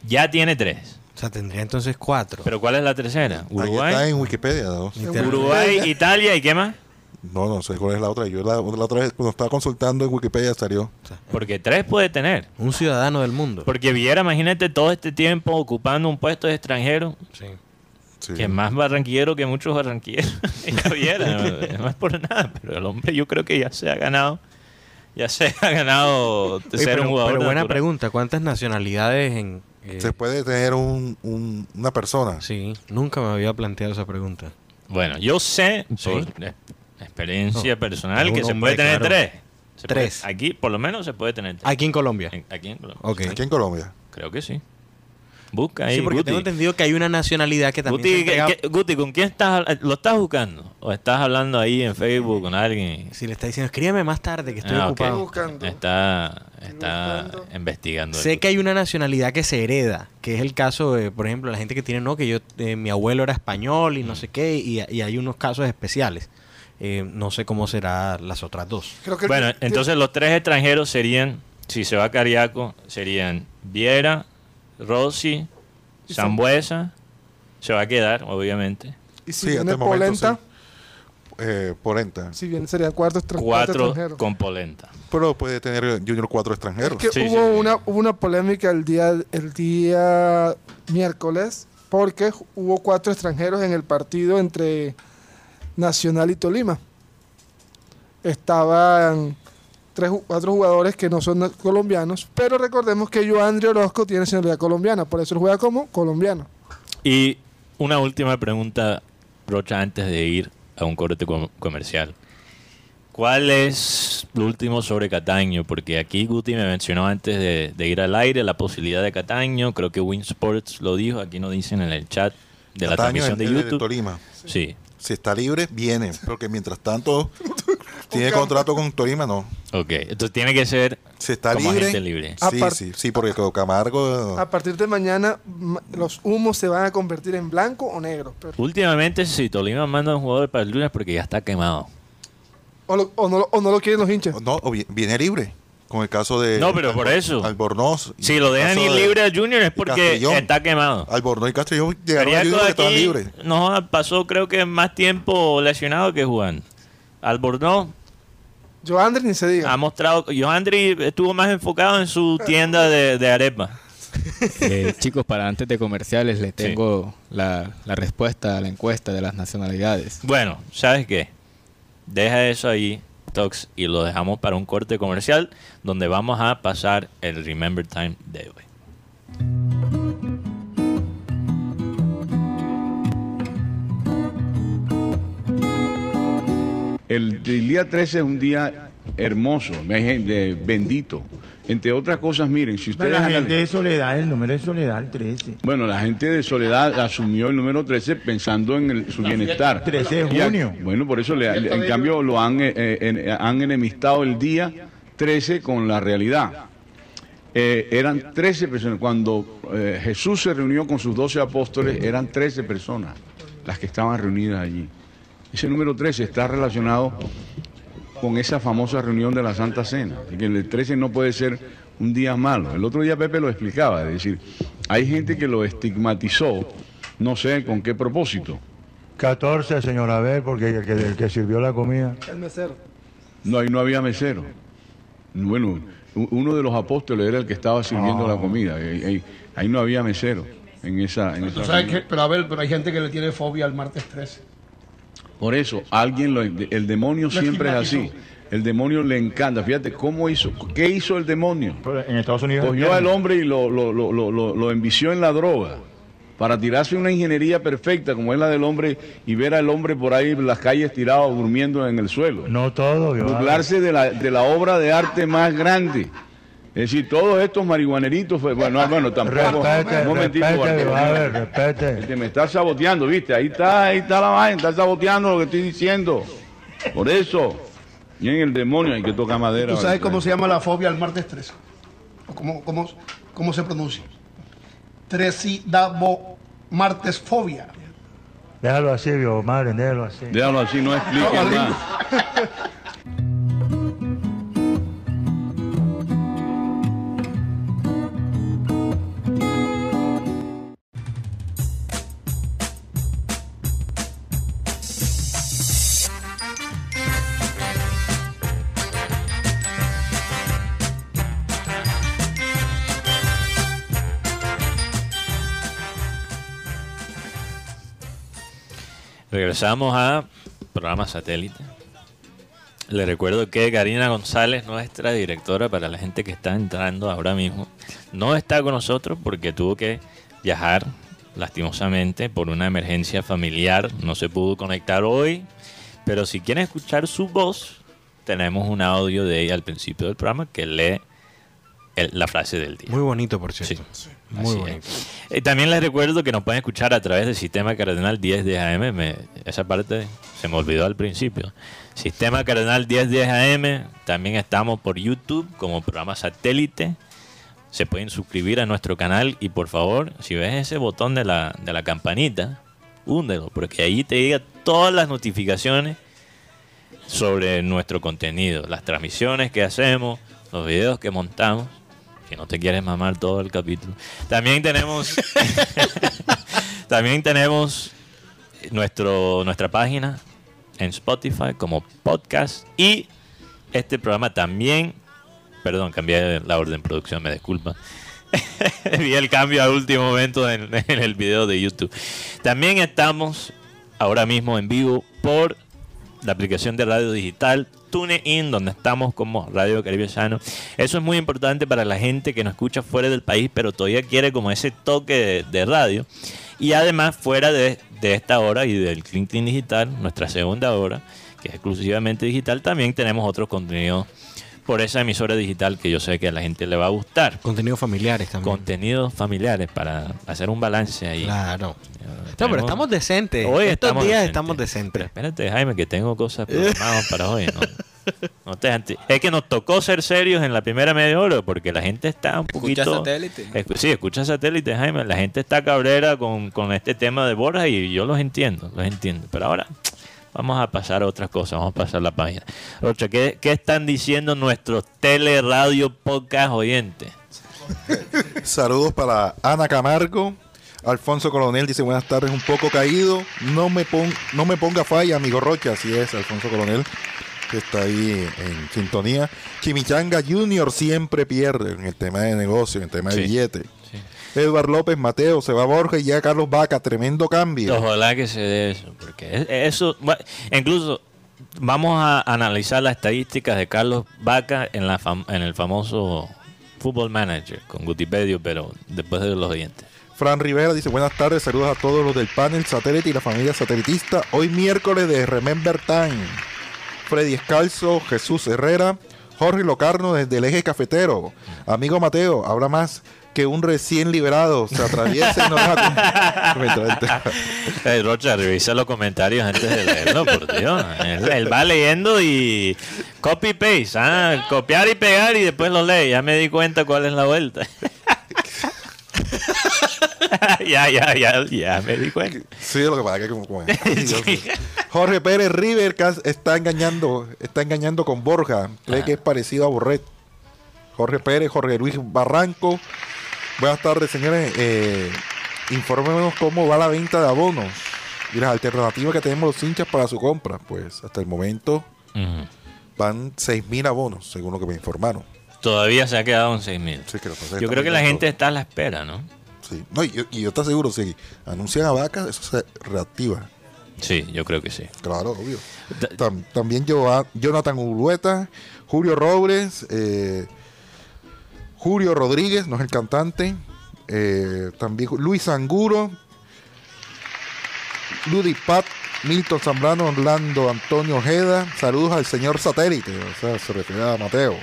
Ya tiene tres. O sea, tendría entonces cuatro. ¿Pero cuál es la tercera? Ahí está Uruguay. en Wikipedia, ¿no? Uruguay, Italia y qué más? No, no sé cuál es la otra. Yo la, la otra vez, cuando estaba consultando en Wikipedia, salió. Porque tres puede tener. Un ciudadano del mundo. Porque Viera, imagínate todo este tiempo ocupando un puesto de extranjero, Sí. Sí. que es más barranquillero que muchos barranquilleros. Era Viera, no, no es por nada, pero el hombre yo creo que ya se ha ganado, ya se ha ganado Oye, ser pero, un jugador. pero buena natural. pregunta. ¿Cuántas nacionalidades en...? eh, Se puede tener un, un- una persona. Sí, nunca me había planteado esa pregunta. Bueno, yo sé Sí. por eh, experiencia No, personal que se puede tener claro. tres. Se puede- Tres. aquí, por lo menos, se puede tener tres. Aquí en Colombia. En- Aquí en Colombia. Ok. Aquí en Colombia. Creo que sí. Busca ahí. Sí, porque Guti. tengo entendido que hay una nacionalidad que también Guti, se entrega- ¿qué- qué- Guti, ¿con quién estás? ¿Lo estás buscando? ¿O estás hablando ahí en Facebook con alguien? Si le está diciendo, escríbeme más tarde que estoy Ah, ocupado. buscando. Está, está buscando. investigando. Sé que hay una nacionalidad que se hereda, que es el caso de, por ejemplo, la gente que tiene, no, que yo, eh, mi abuelo era español y no sé qué, y, y hay unos casos especiales. Eh, no sé cómo será las otras dos. Creo que el- Bueno, entonces los tres extranjeros serían, si se va Cariaco, serían Viera, Rossi, Zambuesa. Se va a quedar, obviamente. Y si Sí, viene hasta el momento, Polenta, sí. Eh, Polenta. si bien serían cuatro, Cuatro extranjeros. con polenta. Pero puede tener Junior cuatro Es extranjeros. que Sí, hubo, sí, sí. Una, hubo una polémica el día, el día miércoles porque hubo cuatro extranjeros en el partido entre Nacional y Tolima. Estaban tres, cuatro jugadores que no son colombianos, pero recordemos que Joandri Orozco tiene nacionalidad colombiana, por eso él juega como colombiano. Y una última pregunta, Rocha, antes de ir a un corte com- comercial. ¿Cuál es lo último sobre Cataño? Porque aquí Guti me mencionó antes de, de ir al aire la posibilidad de Cataño. Creo que Win Sports lo dijo. Aquí nos dicen en el chat de la transmisión de YouTube. Tolima. Sí, Si está libre, viene. Porque mientras tanto, tiene contrato con Tolima, no. ok. Entonces tiene que ser Si está como libre. agente libre. A Sí, par- sí, sí, porque con Camargo. A partir de mañana ma- los humos se van a convertir en blanco o negro. pero- Últimamente, si Tolima manda un jugador para el lunes porque ya está quemado. o, lo- o no, lo- o no lo quieren los hinchas. No, o vi- viene libre. Con el caso de. No, pero por Albor- eso. Albornoz. Si lo dejan ir de- libre al Junior es porque Castellón. está quemado. Albornoz y Castellón llegaron a Junior aquí libres. no pasó creo que más tiempo lesionado que jugando. Albornoz Joandri ni se diga. ha mostrado, Johandri estuvo más enfocado en su tienda de, de arepa. Eh, chicos, para antes de comerciales les tengo la, la respuesta a la encuesta de las nacionalidades. Bueno, ¿sabes qué? Deja eso ahí, Y lo dejamos para un corte comercial donde vamos a pasar el Remember Time de hoy. El, el día 13 es un día hermoso, bendito. Entre otras cosas, miren, si ustedes... la gente de Soledad, el número de Soledad, el 13. Bueno, la gente de Soledad asumió el número 13 pensando en el- su bienestar. 13 de a- junio. bueno, por eso, le- en cambio, lo han, eh, eh, en- han enemistado el día 13 con la realidad. Eh, eran 13 personas. Cuando eh, Jesús se reunió con sus 12 apóstoles, eran 13 personas las que estaban reunidas allí. Ese número 13 está relacionado con esa famosa reunión de la Santa Cena. Así que el 13 no puede ser un día malo. El otro día Pepe lo explicaba, es decir, hay gente que lo estigmatizó, no sé con qué propósito. 14, señor Abel, porque el que, el que sirvió la comida. El mesero. No, ahí no había mesero. Bueno, uno de los apóstoles era el que estaba sirviendo la comida. Ahí, ahí- ahí no había mesero en esa, en esa sabes que, pero a ver, pero hay gente que le tiene fobia al martes 13. Por eso, alguien lo, el demonio siempre es así. El demonio le encanta. Fíjate cómo hizo, qué hizo el demonio. En Estados Unidos. Cogió al hombre y lo, lo, lo, lo, lo- lo envició en la droga para tirarse una ingeniería perfecta como es la del hombre y ver al hombre por ahí en las calles tirado durmiendo en el suelo. No todo, yo- Burlarse de la, de la obra de arte más grande. Es decir, todos estos marihuaneritos, fue- bueno, bueno, tampoco. Respete, un momentito, respete. Baber, respete. Este, me está saboteando, ¿viste? Ahí está, ahí está la vaina, está saboteando lo que estoy diciendo. Por eso, y en el demonio hay que tocar madera. ¿Tú sabes cómo se llama la fobia al martes 13? ¿O cómo, cómo, cómo se pronuncia? Tresidabo martes fobia. Déjalo así, viejo madre, déjalo así. Déjalo así, no expliques más. Regresamos a programa satélite. Le recuerdo que Karina González, nuestra directora, para la gente que está entrando ahora mismo, no está con nosotros porque tuvo que viajar lastimosamente por una emergencia familiar. No se pudo conectar hoy, pero si quieren escuchar su voz, tenemos un audio de ella al principio del programa que lee el- la frase del día. Muy bonito, por cierto. Muy Así bonito. Eh, también les recuerdo que nos pueden escuchar a través del sistema cardenal 1010 AM. Me- esa parte se me olvidó al principio. Sistema cardenal 1010 AM. También estamos por YouTube como programa satélite. Se pueden suscribir a nuestro canal y por favor, si ves ese botón de la, de la campanita, húndelo, porque ahí te llega todas las notificaciones sobre nuestro contenido, las transmisiones que hacemos, los videos que montamos. Si no te quieres mamar todo el capítulo. También tenemos. también tenemos nuestro, nuestra página en Spotify como podcast. Y este programa también. Perdón, cambié la orden de producción, me disculpa. Vi el cambio al último momento en, en el video de YouTube. También estamos ahora mismo en vivo por la aplicación de radio digital TuneIn, donde estamos como Radio Caribe Sano. Eso es muy importante para la gente que nos escucha fuera del país, pero todavía quiere como ese toque de, radio. Y además, fuera de, de esta hora y del Clean Digital, nuestra segunda hora, que es exclusivamente digital, también tenemos otros contenidos por esa emisora digital que yo sé que a la gente le va a gustar. Contenidos familiares también. Contenidos familiares para hacer un balance ahí. Claro. Tenemos- No, pero estamos decentes. Hoy Estos estamos días decentes. estamos decentes. Pero espérate, Jaime, que tengo cosas programadas para hoy. ¿no? No te es que nos tocó ser serios en la primera media hora porque la gente está un Escucha poquito... satélite. Escu- sí, escucha satélite, Jaime. La gente está cabrera con, con este tema de Borja y yo los entiendo, los entiendo. Pero ahora vamos a pasar a otras cosas, vamos a pasar la página. Rocha, ¿qué, qué están diciendo nuestros tele, radio, podcast oyentes? Saludos para Ana Camargo. Alfonso Coronel dice buenas tardes, un poco caído. No me, pon- no me ponga falla, amigo Rocha. Así es, Alfonso Coronel, que está ahí en sintonía. Chimichanga Junior siempre pierde en el tema de negocio, en el tema de Sí, billete. Edward López, Mateo, se va Borja y ya Carlos Vaca, tremendo cambio. Ojalá que se dé eso, porque es- eso, incluso vamos a analizar las estadísticas de Carlos Vaca en, la fam- en el famoso Football Manager con Gutipedio, pero después de los oyentes. Fran Rivera dice buenas tardes, saludos a todos los del panel satélite y la familia satelitista. Hoy miércoles de Remember Time. Freddy Escalzo, Jesús Herrera, Jorge Locarno desde el eje cafetero. Amigo Mateo, habrá más que un recién liberado se atraviese y no Eh, Rocha, revisa los comentarios antes de leerlo, por Dios. Él, él va leyendo y copy paste, ah, copiar y pegar y después lo lee. Ya me di cuenta cuál es la vuelta. ya, ya, ya, ya me di cuenta. Sí, lo que pasa es que como. Jorge Pérez River está engañando, está engañando con Borja. Cree que es parecido a Borret. Jorge Pérez, Jorge Luis Barranco. Buenas tardes, señores. Eh, infórmenos cómo va la venta de abonos y las alternativas que tenemos los hinchas para su compra. Pues hasta el momento Ujú. van 6.000 abonos, según lo que me informaron. Todavía se ha quedado en 6 mil. Sí, Yo creo que la gente está a la espera, ¿no? Sí. No, y, yo- y yo te aseguro, si anuncian a vacas, eso se reactiva. Sí, yo creo que sí. Claro, obvio. Tam- también Jonathan Urueta, Julio Robles, eh, Julio Rodríguez, no es el cantante, eh, también Luis Anguro, Ludy Pat, Milton Zambrano, Orlando Antonio Ojeda, saludos al señor satélite, o sea, se refiere a Mateo.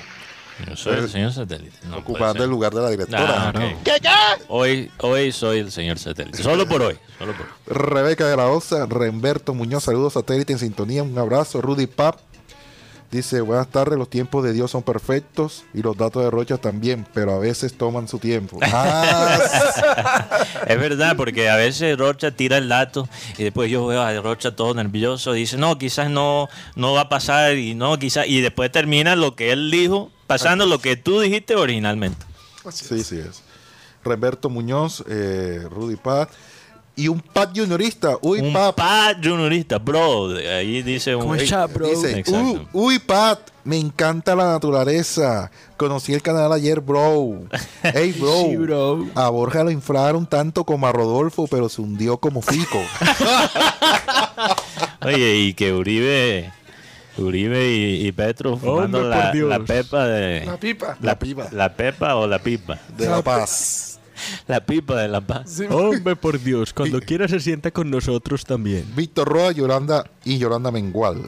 Yo soy el señor satélite. No Ocupando el lugar de la directora. Ah, ok. Hoy, hoy soy el señor satélite. Solo por hoy. Solo por hoy. Rebeca de la Osa, Remberto Muñoz, saludos satélite en sintonía, un abrazo. Rudy Pap dice, buenas tardes, los tiempos de Dios son perfectos y los datos de Rocha también, pero a veces toman su tiempo. Ah, Es verdad, porque a veces Rocha tira el dato y después yo veo a Rocha todo nervioso dice, no, quizás no, no va a pasar y no, quizás, y después termina lo que él dijo, pasando lo que tú dijiste originalmente. sí, sí es. Remberto Muñoz, eh, Rudy Pat y un Pat juniorista. Uy, Un Pat. Pat juniorista, bro. Ahí dice un... ¿Cómo está, bro? Dice. "Uh, uy, Pat, me encanta la naturaleza. Conocí el canal ayer, bro. Hey, bro. Sí, bro. A Borja lo inflaron tanto como a Rodolfo, pero se hundió como Fico. Oye, y que Uribe... Uribe y, y Petro fumando la, la pepa de... La pipa. La pipa. La pepa o la pipa. De La Paz. La pipa de la paz. Hombre, por Dios, cuando quiera se sienta con nosotros también. Víctor Roa, Yolanda y Yolanda Mengual.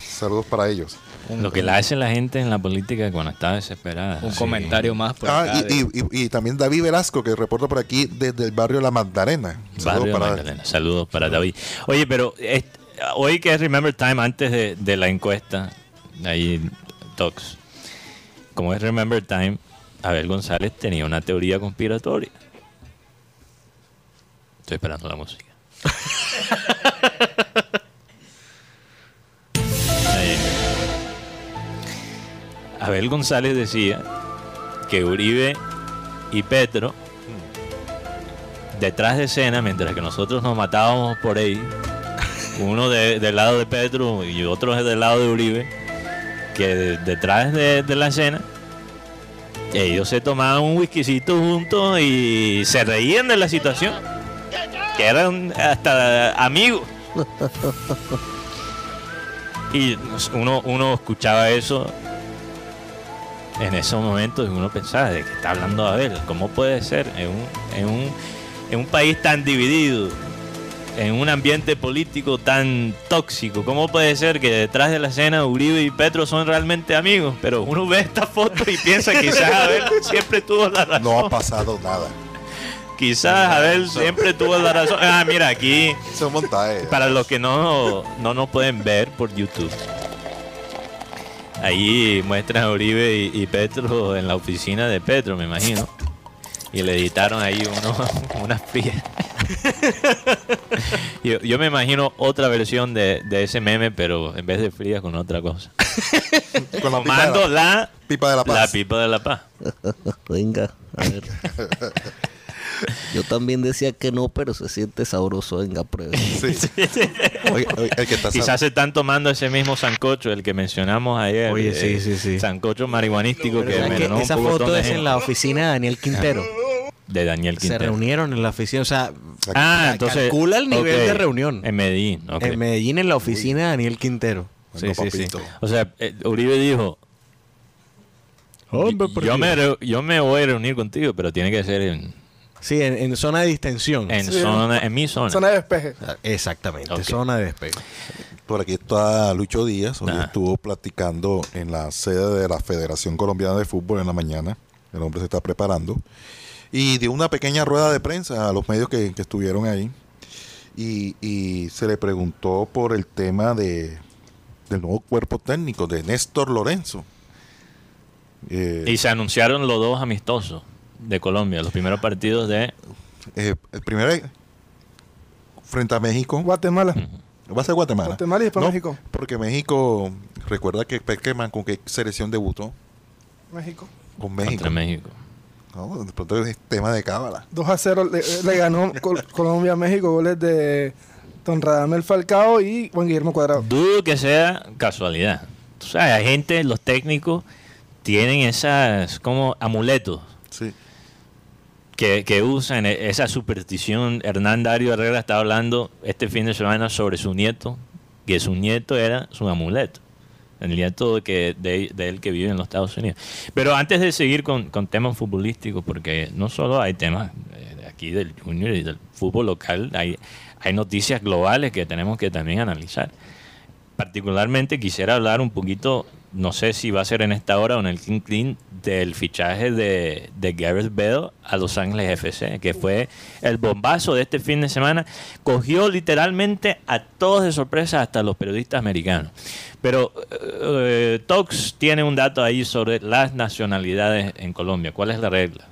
Saludos para ellos. Lo que la hace la gente en la política cuando está desesperada. Un Sí. comentario más por Ah, acá y, de- y- y- y también David Velasco, que reporta por aquí desde el barrio La Magdalena. Saludos Barrio para Magdalena. Saludos para David. Oye, pero hoy que es Remember Time, antes de, de la encuesta, ahí, Talks, como es Remember Time, Abel González tenía una teoría conspiratoria. Estoy esperando la música. Abel González decía que Uribe y Petro detrás de escena, mientras que nosotros nos matábamos por ahí, uno de- del lado de Petro y otro del lado de Uribe, que de- detrás de, de la escena, ellos se tomaban un whiskycito juntos y se reían de la situación, que eran hasta amigos. Y uno, uno escuchaba eso en esos momentos y uno pensaba de que está hablando Abel, ¿cómo puede ser en un, en un, en un país tan dividido, en un ambiente político tan tóxico, cómo puede ser que detrás de la escena Uribe y Petro son realmente amigos? Pero uno ve esta foto y piensa quizás Abel siempre tuvo la razón. No ha pasado nada. Quizás Abel siempre tuvo la razón. Ah, mira, aquí, Son montajes. para los que no, no nos pueden ver por YouTube. Ahí muestran a Uribe y, y Petro en la oficina de Petro, me imagino. Y le editaron ahí uno, unas frías. yo, yo me imagino otra versión de, de ese meme, pero en vez de frías con otra cosa. Con la pipa de Tomando la, la, pipa de la paz. la pipa de la paz. Venga, a ver. Yo también decía que no, pero se siente sabroso. Venga, pruebe. Sí. Oye, oye, el que está Quizás se están tomando ese mismo sancocho, el que mencionamos ayer. Oye, sí, eh, sí, sí. Sancocho marihuanístico que ¿Sabes qué? envenenó un Esa foto es en la oficina de Daniel Quintero. De Daniel Se Quintero. reunieron en la oficina, o sea, Ah, entonces. calcula el nivel de reunión. En Medellín. En Medellín, en la oficina de Daniel Quintero. Bueno, sí, sí, sí. O sea, eh, Uribe dijo: Hombre, yo, me re- yo me voy a reunir contigo, pero tiene que ser en, Sí, en, en zona de distensión. en, Sí. zona, en mi zona. Zona de despeje. Exactamente, Ok. zona de despegue. Por aquí está Lucho Díaz, hoy estuvo platicando en la sede de la Federación Colombiana de Fútbol en la mañana. El hombre se está preparando. Y dio una pequeña rueda de prensa a los medios que, que estuvieron ahí. Y, y se le preguntó por el tema de, del nuevo cuerpo técnico de Néstor Lorenzo. Eh, Y se anunciaron los dos amistosos de Colombia, los primeros partidos de... eh, el primero frente a México. Guatemala. Va a ser Guatemala. Guatemala y después No, México. Porque México, recuerda que Peckerman con qué selección debutó. México. Con México. Contra México. No, de pronto es tema de cábala. 2 a 0 le, le ganó Col- Colombia a México, goles de Don Radamel Falcao y Juan Guillermo Cuadrado. Dudo que sea casualidad. Tú sabes, hay gente, los técnicos tienen esas como amuletos Sí. que, que usan e- esa superstición. Hernán Dario Herrera estaba hablando este fin de semana sobre su nieto, que su nieto era su amuleto. El nieto que, de, él que vive en los Estados Unidos. Pero antes de seguir con, temas futbolísticos, porque no solo hay temas eh, aquí del junior y del fútbol local, hay, hay noticias globales que tenemos que también analizar particularmente quisiera hablar un poquito, no sé si va a ser en esta hora o en el King Clean, del fichaje de, de Gareth Bale a Los Ángeles FC, que fue el bombazo de este fin de semana. Cogió literalmente a todos de sorpresa, hasta los periodistas americanos. Pero eh, Tox tiene un dato ahí sobre las nacionalidades en Colombia. ¿Cuál es la regla?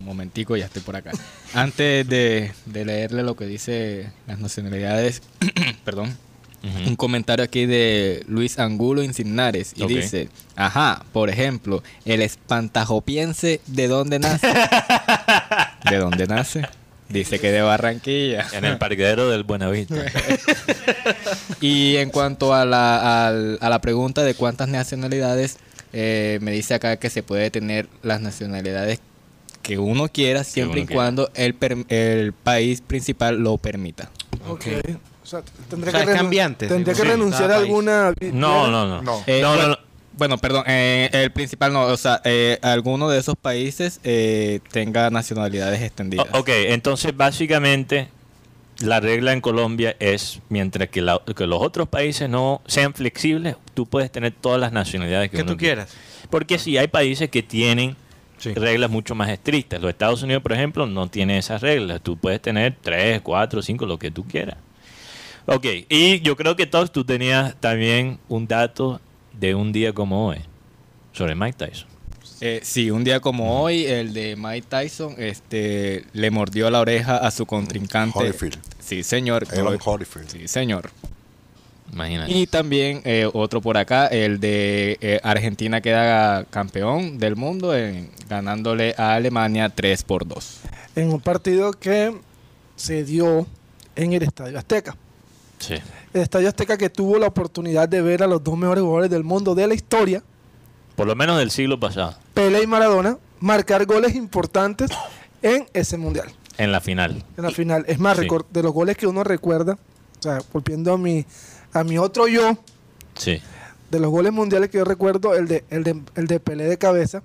Un momentico, ya estoy por acá. Antes de, de leerle lo que dice las nacionalidades, perdón, un comentario aquí de Luis Angulo Insignares y dice, ajá, por ejemplo, el espantajopiense, ¿de dónde nace? ¿De dónde nace? Dice que de Barranquilla. En el parquedero del Buenavista. Y en cuanto a la, al- a la pregunta de cuántas nacionalidades, eh, me dice acá que se puede tener las nacionalidades que uno quiera siempre uno y quiera. cuando el, per- el país principal lo permita. Ok. O sea, tendría O sea, que, es renun- cambiante, tendría que según renunciar a alguna. No, no, no. No. Eh, No, bueno, no, no. bueno, perdón, eh, el principal no, o sea, eh, alguno de esos países eh, tenga nacionalidades extendidas. O- ok, entonces básicamente la regla en Colombia es, mientras que, la- que los otros países no sean flexibles, tú puedes tener todas las nacionalidades que, Que uno tú quiera. quieras. Porque sí, hay países que tienen Sí. reglas mucho más estrictas. Los Estados Unidos, por ejemplo, no tiene esas reglas. Tú puedes tener tres, cuatro, cinco, lo que tú quieras. Ok, y yo creo que todos tú tenías también un dato de un día como hoy sobre Mike Tyson. Eh, sí, un día como hoy, el de Mike Tyson este, le mordió la oreja a su contrincante. Holyfield. Sí, señor. Holyfield. Sí, señor. Imagínate. Y también eh, otro por acá, el de eh, Argentina queda campeón del mundo en- ganándole a Alemania 3 por 2. En un partido que se dio en el Estadio Azteca. Sí. El Estadio Azteca que tuvo la oportunidad de ver a los dos mejores jugadores del mundo de la historia, Por lo menos del siglo pasado, Pele y Maradona, marcar goles importantes en ese mundial, en la final. en la final. Es más, Sí. de los goles que uno recuerda, o sea, volviendo a mi, a mi otro yo, Sí. de los goles mundiales que yo recuerdo, el de, el de, el de Pelé de cabeza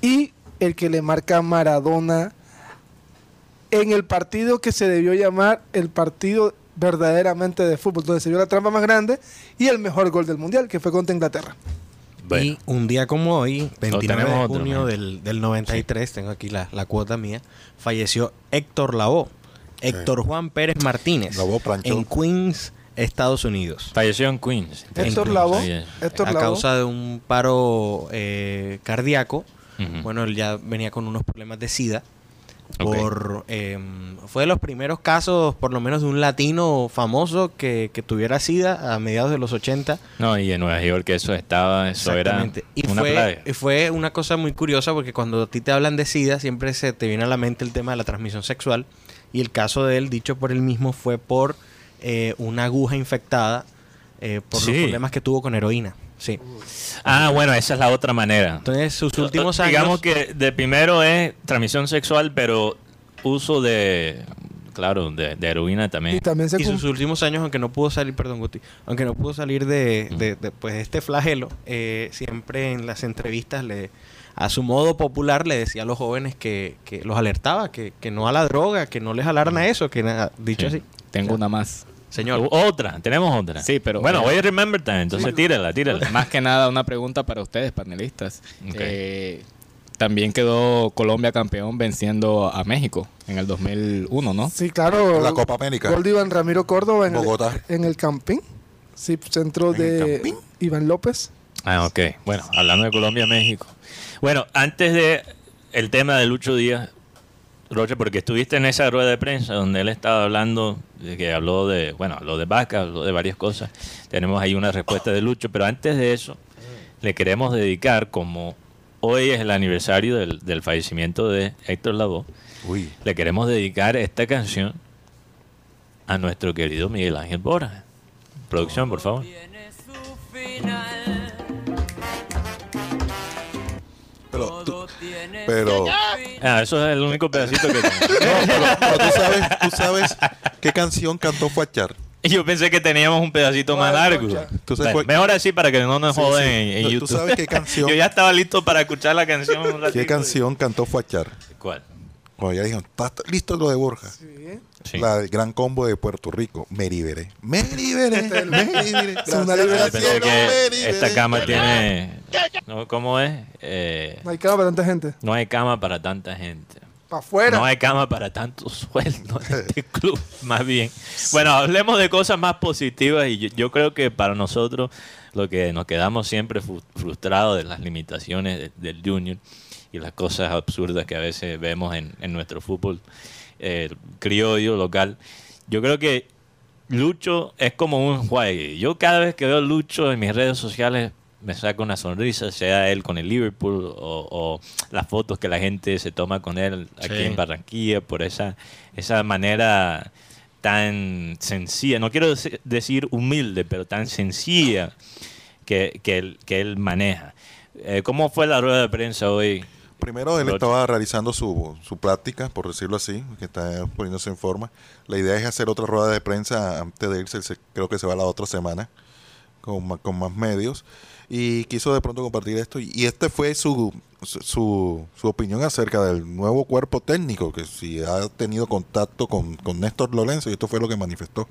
y el que le marca Maradona en el partido que se debió llamar el partido verdaderamente de fútbol, donde se vio la trampa más grande y el mejor gol del mundial, que fue contra Inglaterra. Bueno. Y un día como hoy, 29 de otro, junio del, del 93, tengo aquí la, la cuota mía, falleció Héctor Lavoe, Héctor Juan Pérez Martínez, en Queens, Estados Unidos. Falleció en Queens. Héctor Lavoe, sí, a causa de un paro eh, cardíaco. Bueno, él ya venía con unos problemas de SIDA. Por, eh, fue de los primeros casos, por lo menos, de un latino famoso que, que tuviera SIDA a mediados de los 80. No, y en Nueva York eso estaba, eso era. Y una fue, plaga. y fue una cosa muy curiosa porque cuando a ti te hablan de SIDA siempre se te viene a la mente el tema de la transmisión sexual y el caso de él, dicho por él mismo, fue por eh, una aguja infectada eh, por Sí. los problemas que tuvo con heroína. Sí. Ah, bueno, esa es la otra manera. Entonces sus últimos años... Digamos que de primero es transmisión sexual, pero uso de, claro, de, de heroína también. y también se Y sus últimos años, aunque no pudo salir, perdón, Guti, aunque no pudo salir de, de- de, pues, este flagelo, eh, siempre en las entrevistas le, a su modo popular le decía a los jóvenes que, que los alertaba, que, que no a la droga, que no les jalaran a eso, que nada, dicho Sí. así. Tengo una más. Señor. Otra, tenemos otra. Sí, pero- Bueno, voy a remember time, entonces tírala, tírala. Más que nada una pregunta para ustedes, panelistas. Ok. Eh, también quedó Colombia campeón venciendo a México en el 2001, ¿no? Sí, claro. La Copa América. Gol de Iván Ramiro Córdoba en, Bogotá. El, en el Campín. Sí, centro ¿En el de Campín? Iván López. Ah, ok. Bueno, hablando de Colombia, México. Bueno, antes de el tema de Lucho Díaz, Roche, porque estuviste en esa rueda de prensa donde él estaba hablando, de que habló de, bueno, habló de vaca, habló de varias cosas. Tenemos ahí una respuesta de Lucho, pero antes de eso, le queremos dedicar, como hoy es el aniversario del, del fallecimiento de Héctor Lavoe, le queremos dedicar esta canción a nuestro querido Miguel Ángel Borja. Producción, por favor. Pero, tú- pero, Ah, eso es el único pedacito que tengo. no, pero, pero tú sabes, tú sabes qué canción cantó Fuachar. Yo pensé que teníamos un pedacito más largo. ¿Tú sabes Bueno, cuál- mejor así para que no nos Sí, joden sí. en, en Tú YouTube. sabes qué canción- Yo ya estaba listo para escuchar la canción. un ¿Qué canción cantó Fuachar? ¿Cuál? Cuando ya dijeron, ¿está listo lo de Borja? Sí. La del gran combo de Puerto Rico. Me liberé. Me liberé. me liberé. Es una Gracias al liberación. Esta cama tiene... ¿no? ¿Cómo es? Eh, No hay cama para tanta gente. no hay cama para tanta gente. Para afuera. No hay cama para tantos sueldos en este club, más bien. Bueno, hablemos de cosas más positivas y yo, yo creo que para nosotros lo que nos quedamos siempre frustrados de las limitaciones de- del junior y las cosas absurdas que a veces vemos en, en nuestro fútbol eh, criollo local. Yo creo que Lucho es como un juegue. Yo cada vez que veo Lucho en mis redes sociales me saca una sonrisa, sea él con el Liverpool o, o las fotos que la gente se toma con él aquí Sí. en Barranquilla por esa, esa manera tan sencilla, no quiero dec- decir humilde, pero tan sencilla que, que, él, que él maneja. Eh, ¿Cómo fue la rueda de prensa hoy? Primero él estaba realizando su, su práctica, por decirlo así, que está poniéndose en forma. La idea es hacer otra rueda de prensa antes de irse, se- creo que se va la otra semana, con, ma- con más medios. Y quiso de pronto compartir esto. Y este fue su, su, su- su opinión acerca del nuevo cuerpo técnico, que si ha tenido contacto con, con Néstor Lorenzo, y esto fue lo que manifestó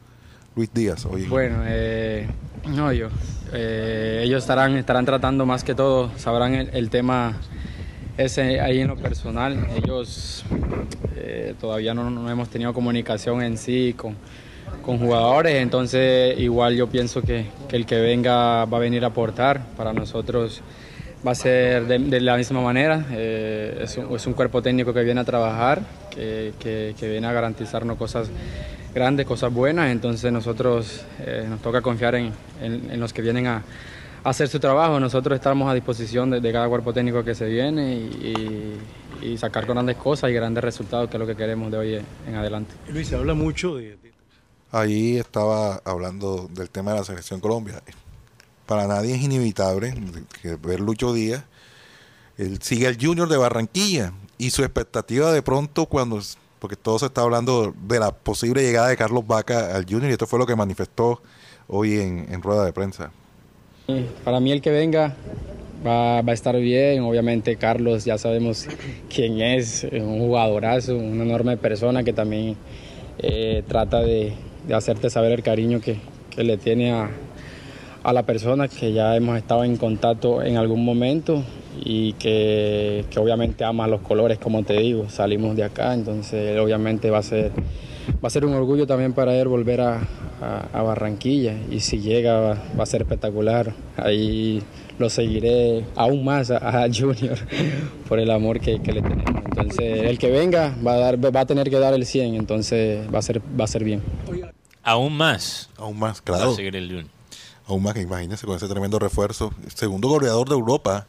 Luis Díaz hoy. Bueno, eh, no yo. Eh, ellos estarán, estarán tratando más que todo, sabrán el, el tema ese ahí en lo personal. Ellos eh, todavía no, no hemos tenido comunicación en sí con, con jugadores, entonces igual yo pienso que, que el que venga va a venir a aportar. Para nosotros va a ser de, la misma manera. Eh, es, un, es un cuerpo técnico que viene a trabajar, que, que- viene a garantizarnos cosas grandes, cosas buenas. Entonces nosotros eh, nos toca confiar en, en- en los que vienen a hacer su trabajo. Nosotros estamos a disposición de, de cada cuerpo técnico que se viene y, y- y sacar grandes cosas y grandes resultados, que es lo que queremos de hoy en adelante. Luis, se habla mucho de, de- Ahí estaba hablando del tema de la selección Colombia. Para nadie es inevitable que ver Lucho Díaz. Él sigue el Junior de Barranquilla y su expectativa de pronto cuando, porque todo se está hablando de la posible llegada de Carlos Vaca al Junior y esto fue lo que manifestó hoy en, en rueda de prensa. Eh, Para mí el que venga va, va a estar bien, obviamente Carlos ya sabemos quién es, un jugadorazo, una enorme persona que también eh, trata de, hacerte saber el cariño que, que le tiene a, a la persona, que ya hemos estado en contacto en algún momento y que, que obviamente ama los colores, como te digo, salimos de acá, entonces obviamente va a ser, va a ser un orgullo también para él volver a, a- a Barranquilla y si llega va, va a ser espectacular, ahí lo seguiré aún más a, a Junior por el amor que, que le tenemos, entonces el que venga va a, dar, va a tener que dar el 100, entonces va a ser, va a ser bien. Aún más. Aún más, Va claro. a seguir el Junior. Aún más que imagínense con ese tremendo refuerzo. Segundo goleador de Europa.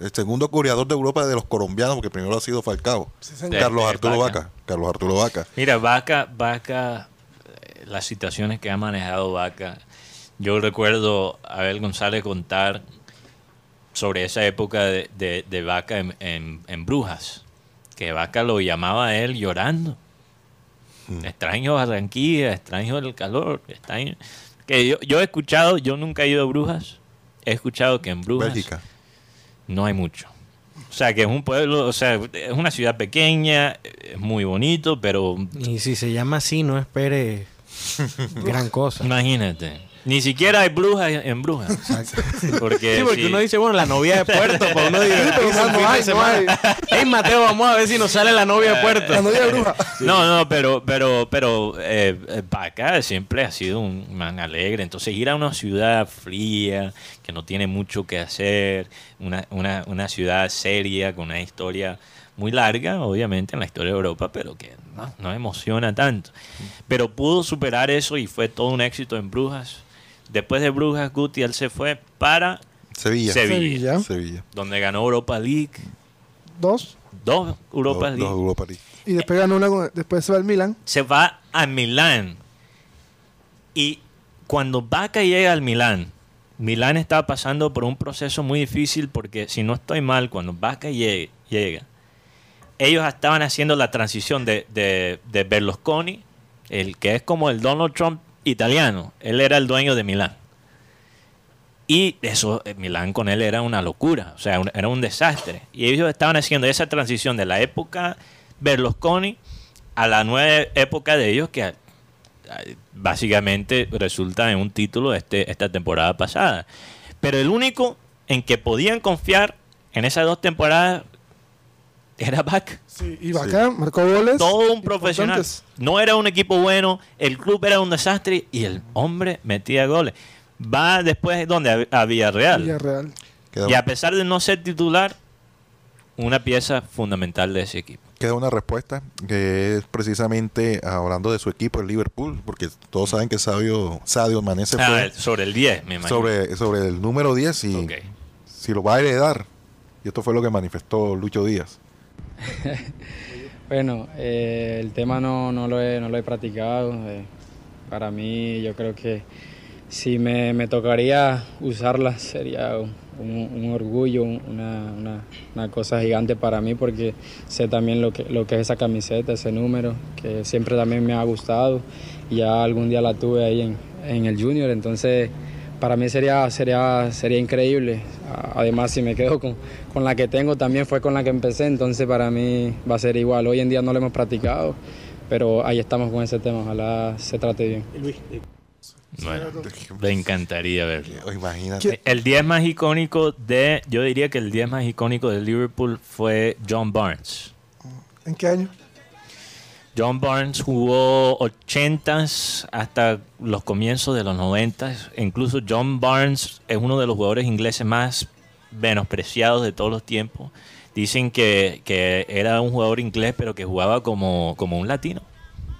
El segundo goleador de Europa de los colombianos, porque primero ha sido Falcao. señor. Carlos De- de Arturo Vaca. Vaca. Carlos Arturo Vaca. Mira, Vaca, Vaca, eh, las situaciones que ha manejado Vaca. Yo recuerdo a Abel González contar sobre esa época de, de- de Vaca en, en- en Brujas, que Vaca lo llamaba a él llorando. Extraño Barranquilla, extraño el calor, extraño... Que yo, yo he escuchado, yo nunca he ido a Brujas, he escuchado que en Brujas Bélgica. No hay mucho. O sea, que es un pueblo, o sea, es una ciudad pequeña, es muy bonito, pero Y si se llama así, no espere Gran cosa. Imagínate. Ni siquiera hay brujas en brujas. Porque, Sí, porque uno dice, bueno, la novia de Puerto, para uno pero el no hay, no semana. Hey, Mateo, vamos a ver si nos sale la novia de Puerto. La novia de bruja. No, no, pero, pero, pero eh, eh, Vaca siempre ha sido un man alegre. Entonces ir a una ciudad fría, que no tiene mucho que hacer, una, una, una ciudad seria, con una historia muy larga, obviamente, en la historia de Europa, pero que no, no emociona tanto. Pero pudo superar eso y fue todo un éxito en Brujas. Después de Brujas, Guti, él se fue para Sevilla. Sevilla, Sevilla. Donde ganó Europa League, Dos. dos Europa Dos- League. dos Europa League. Y después ganó una. Después se va al Milan. se va a Milán. Y cuando Vaca llega al Milán, Milán estaba pasando por un proceso muy difícil porque, si no estoy mal, cuando Vaca llegue- llega, ellos estaban haciendo la transición de, de, de Berlusconi, el que es como el Donald Trump italiano. Él era el dueño de Milán. Y eso, eh, Milán con él era una locura, o sea, era un desastre. Y ellos estaban haciendo esa transición de la época Berlusconi a la nueva época de ellos, que básicamente resulta en un título este, esta temporada pasada. Pero el único en que podían confiar en esas dos temporadas era Vaca. Sí, y Vaca marcó goles. Todo un profesional. No era un equipo bueno, el club era un desastre y el hombre metía goles. Va después donde a Villarreal. Villarreal. Queda, Y a pesar de no ser titular, una pieza fundamental de ese equipo. queda una respuesta que es precisamente hablando de su equipo, el Liverpool, porque todos saben que Sadio, Sadio Mané se Ah, fue sobre el 10, me imagino. sobre, sobre el número 10 y si lo va a heredar. Y esto fue lo que manifestó Lucho Díaz. Bueno, eh, el tema no, no, lo he, no lo he practicado. eh, para mí yo creo que si me, me tocaría usarla sería un, orgullo, un- una, una- cosa gigante para mí porque sé también lo que, lo que es esa camiseta, ese número, que siempre también me ha gustado. Ya algún día la tuve ahí en, en el junior, entonces para mí sería, sería, sería increíble. Además, si me quedo con, con la que tengo, también fue con la que empecé, entonces para mí va a ser igual. Hoy en día no lo hemos practicado, pero ahí estamos con ese tema, ojalá se trate bien. Bueno, me encantaría verlo. Imagínate. El 10 más icónico de, yo diría que el 10 más icónico de Liverpool fue John Barnes. ¿En qué año? John Barnes jugó 80s hasta los comienzos de los 90s. Incluso John Barnes es uno de los jugadores ingleses más menospreciados de todos los tiempos. Dicen que, que era un jugador inglés, pero que jugaba como, como un latino.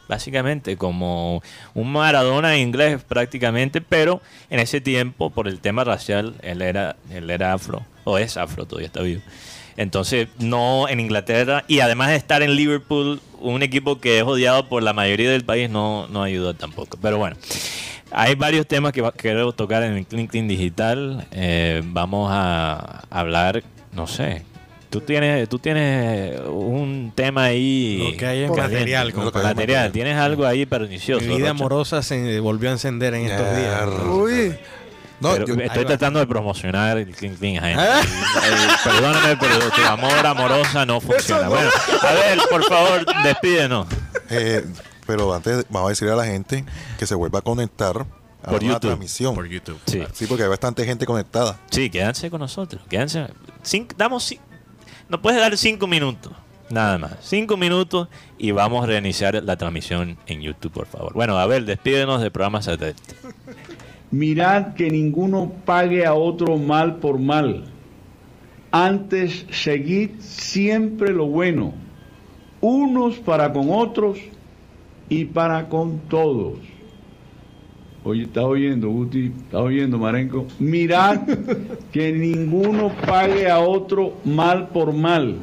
Básicamente, como un Maradona inglés prácticamente, pero en ese tiempo, por el tema racial, él era, él era afro, o es afro, todavía está vivo. Entonces, no en Inglaterra, y además de estar en Liverpool, un equipo que es odiado por la mayoría del país, no, no ayuda tampoco. Pero bueno, hay varios temas que va- quiero tocar en el LinkedIn Digital. Eh, vamos a hablar, no sé. Tú tienes, tú tienes un tema ahí. Lo que hay en material, compadre. Material. Tienes algo ahí pernicioso. Mi vida Rocha. amorosa se volvió a encender en estos días. Uy. No, Pero yo- estoy va. tratando de promocionar el Clean Clean. Eh, Perdóname, pero tu amor amorosa no funciona. Bueno, a ver, por favor, despídenos. Eh, pero antes vamos a decirle a la gente que se vuelva a conectar a Por la YouTube. transmisión. Por YouTube. Sí, Sí, porque hay bastante gente conectada. sí, quédense con nosotros. Quédense. Cinco- damos cin- Nos puedes dar cinco minutos. Nada más. Cinco minutos y vamos a reiniciar la transmisión en YouTube, por favor. Bueno, a ver, despídenos del programa satélite. Mirad que ninguno pague a otro mal por mal. Antes seguid siempre lo bueno, unos para con otros y para con todos. Oye, ¿estás oyendo, Guti? ¿Estás oyendo, Marenco? Mirad que ninguno pague a otro mal por mal.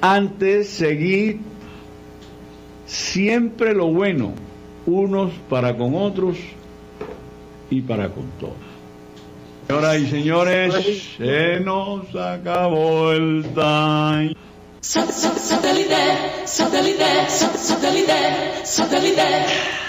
Antes seguid siempre lo bueno, unos para con otros y para con todos. Señoras y señores, se nos acabó el time. Satellite, satellite, satellite, satellite.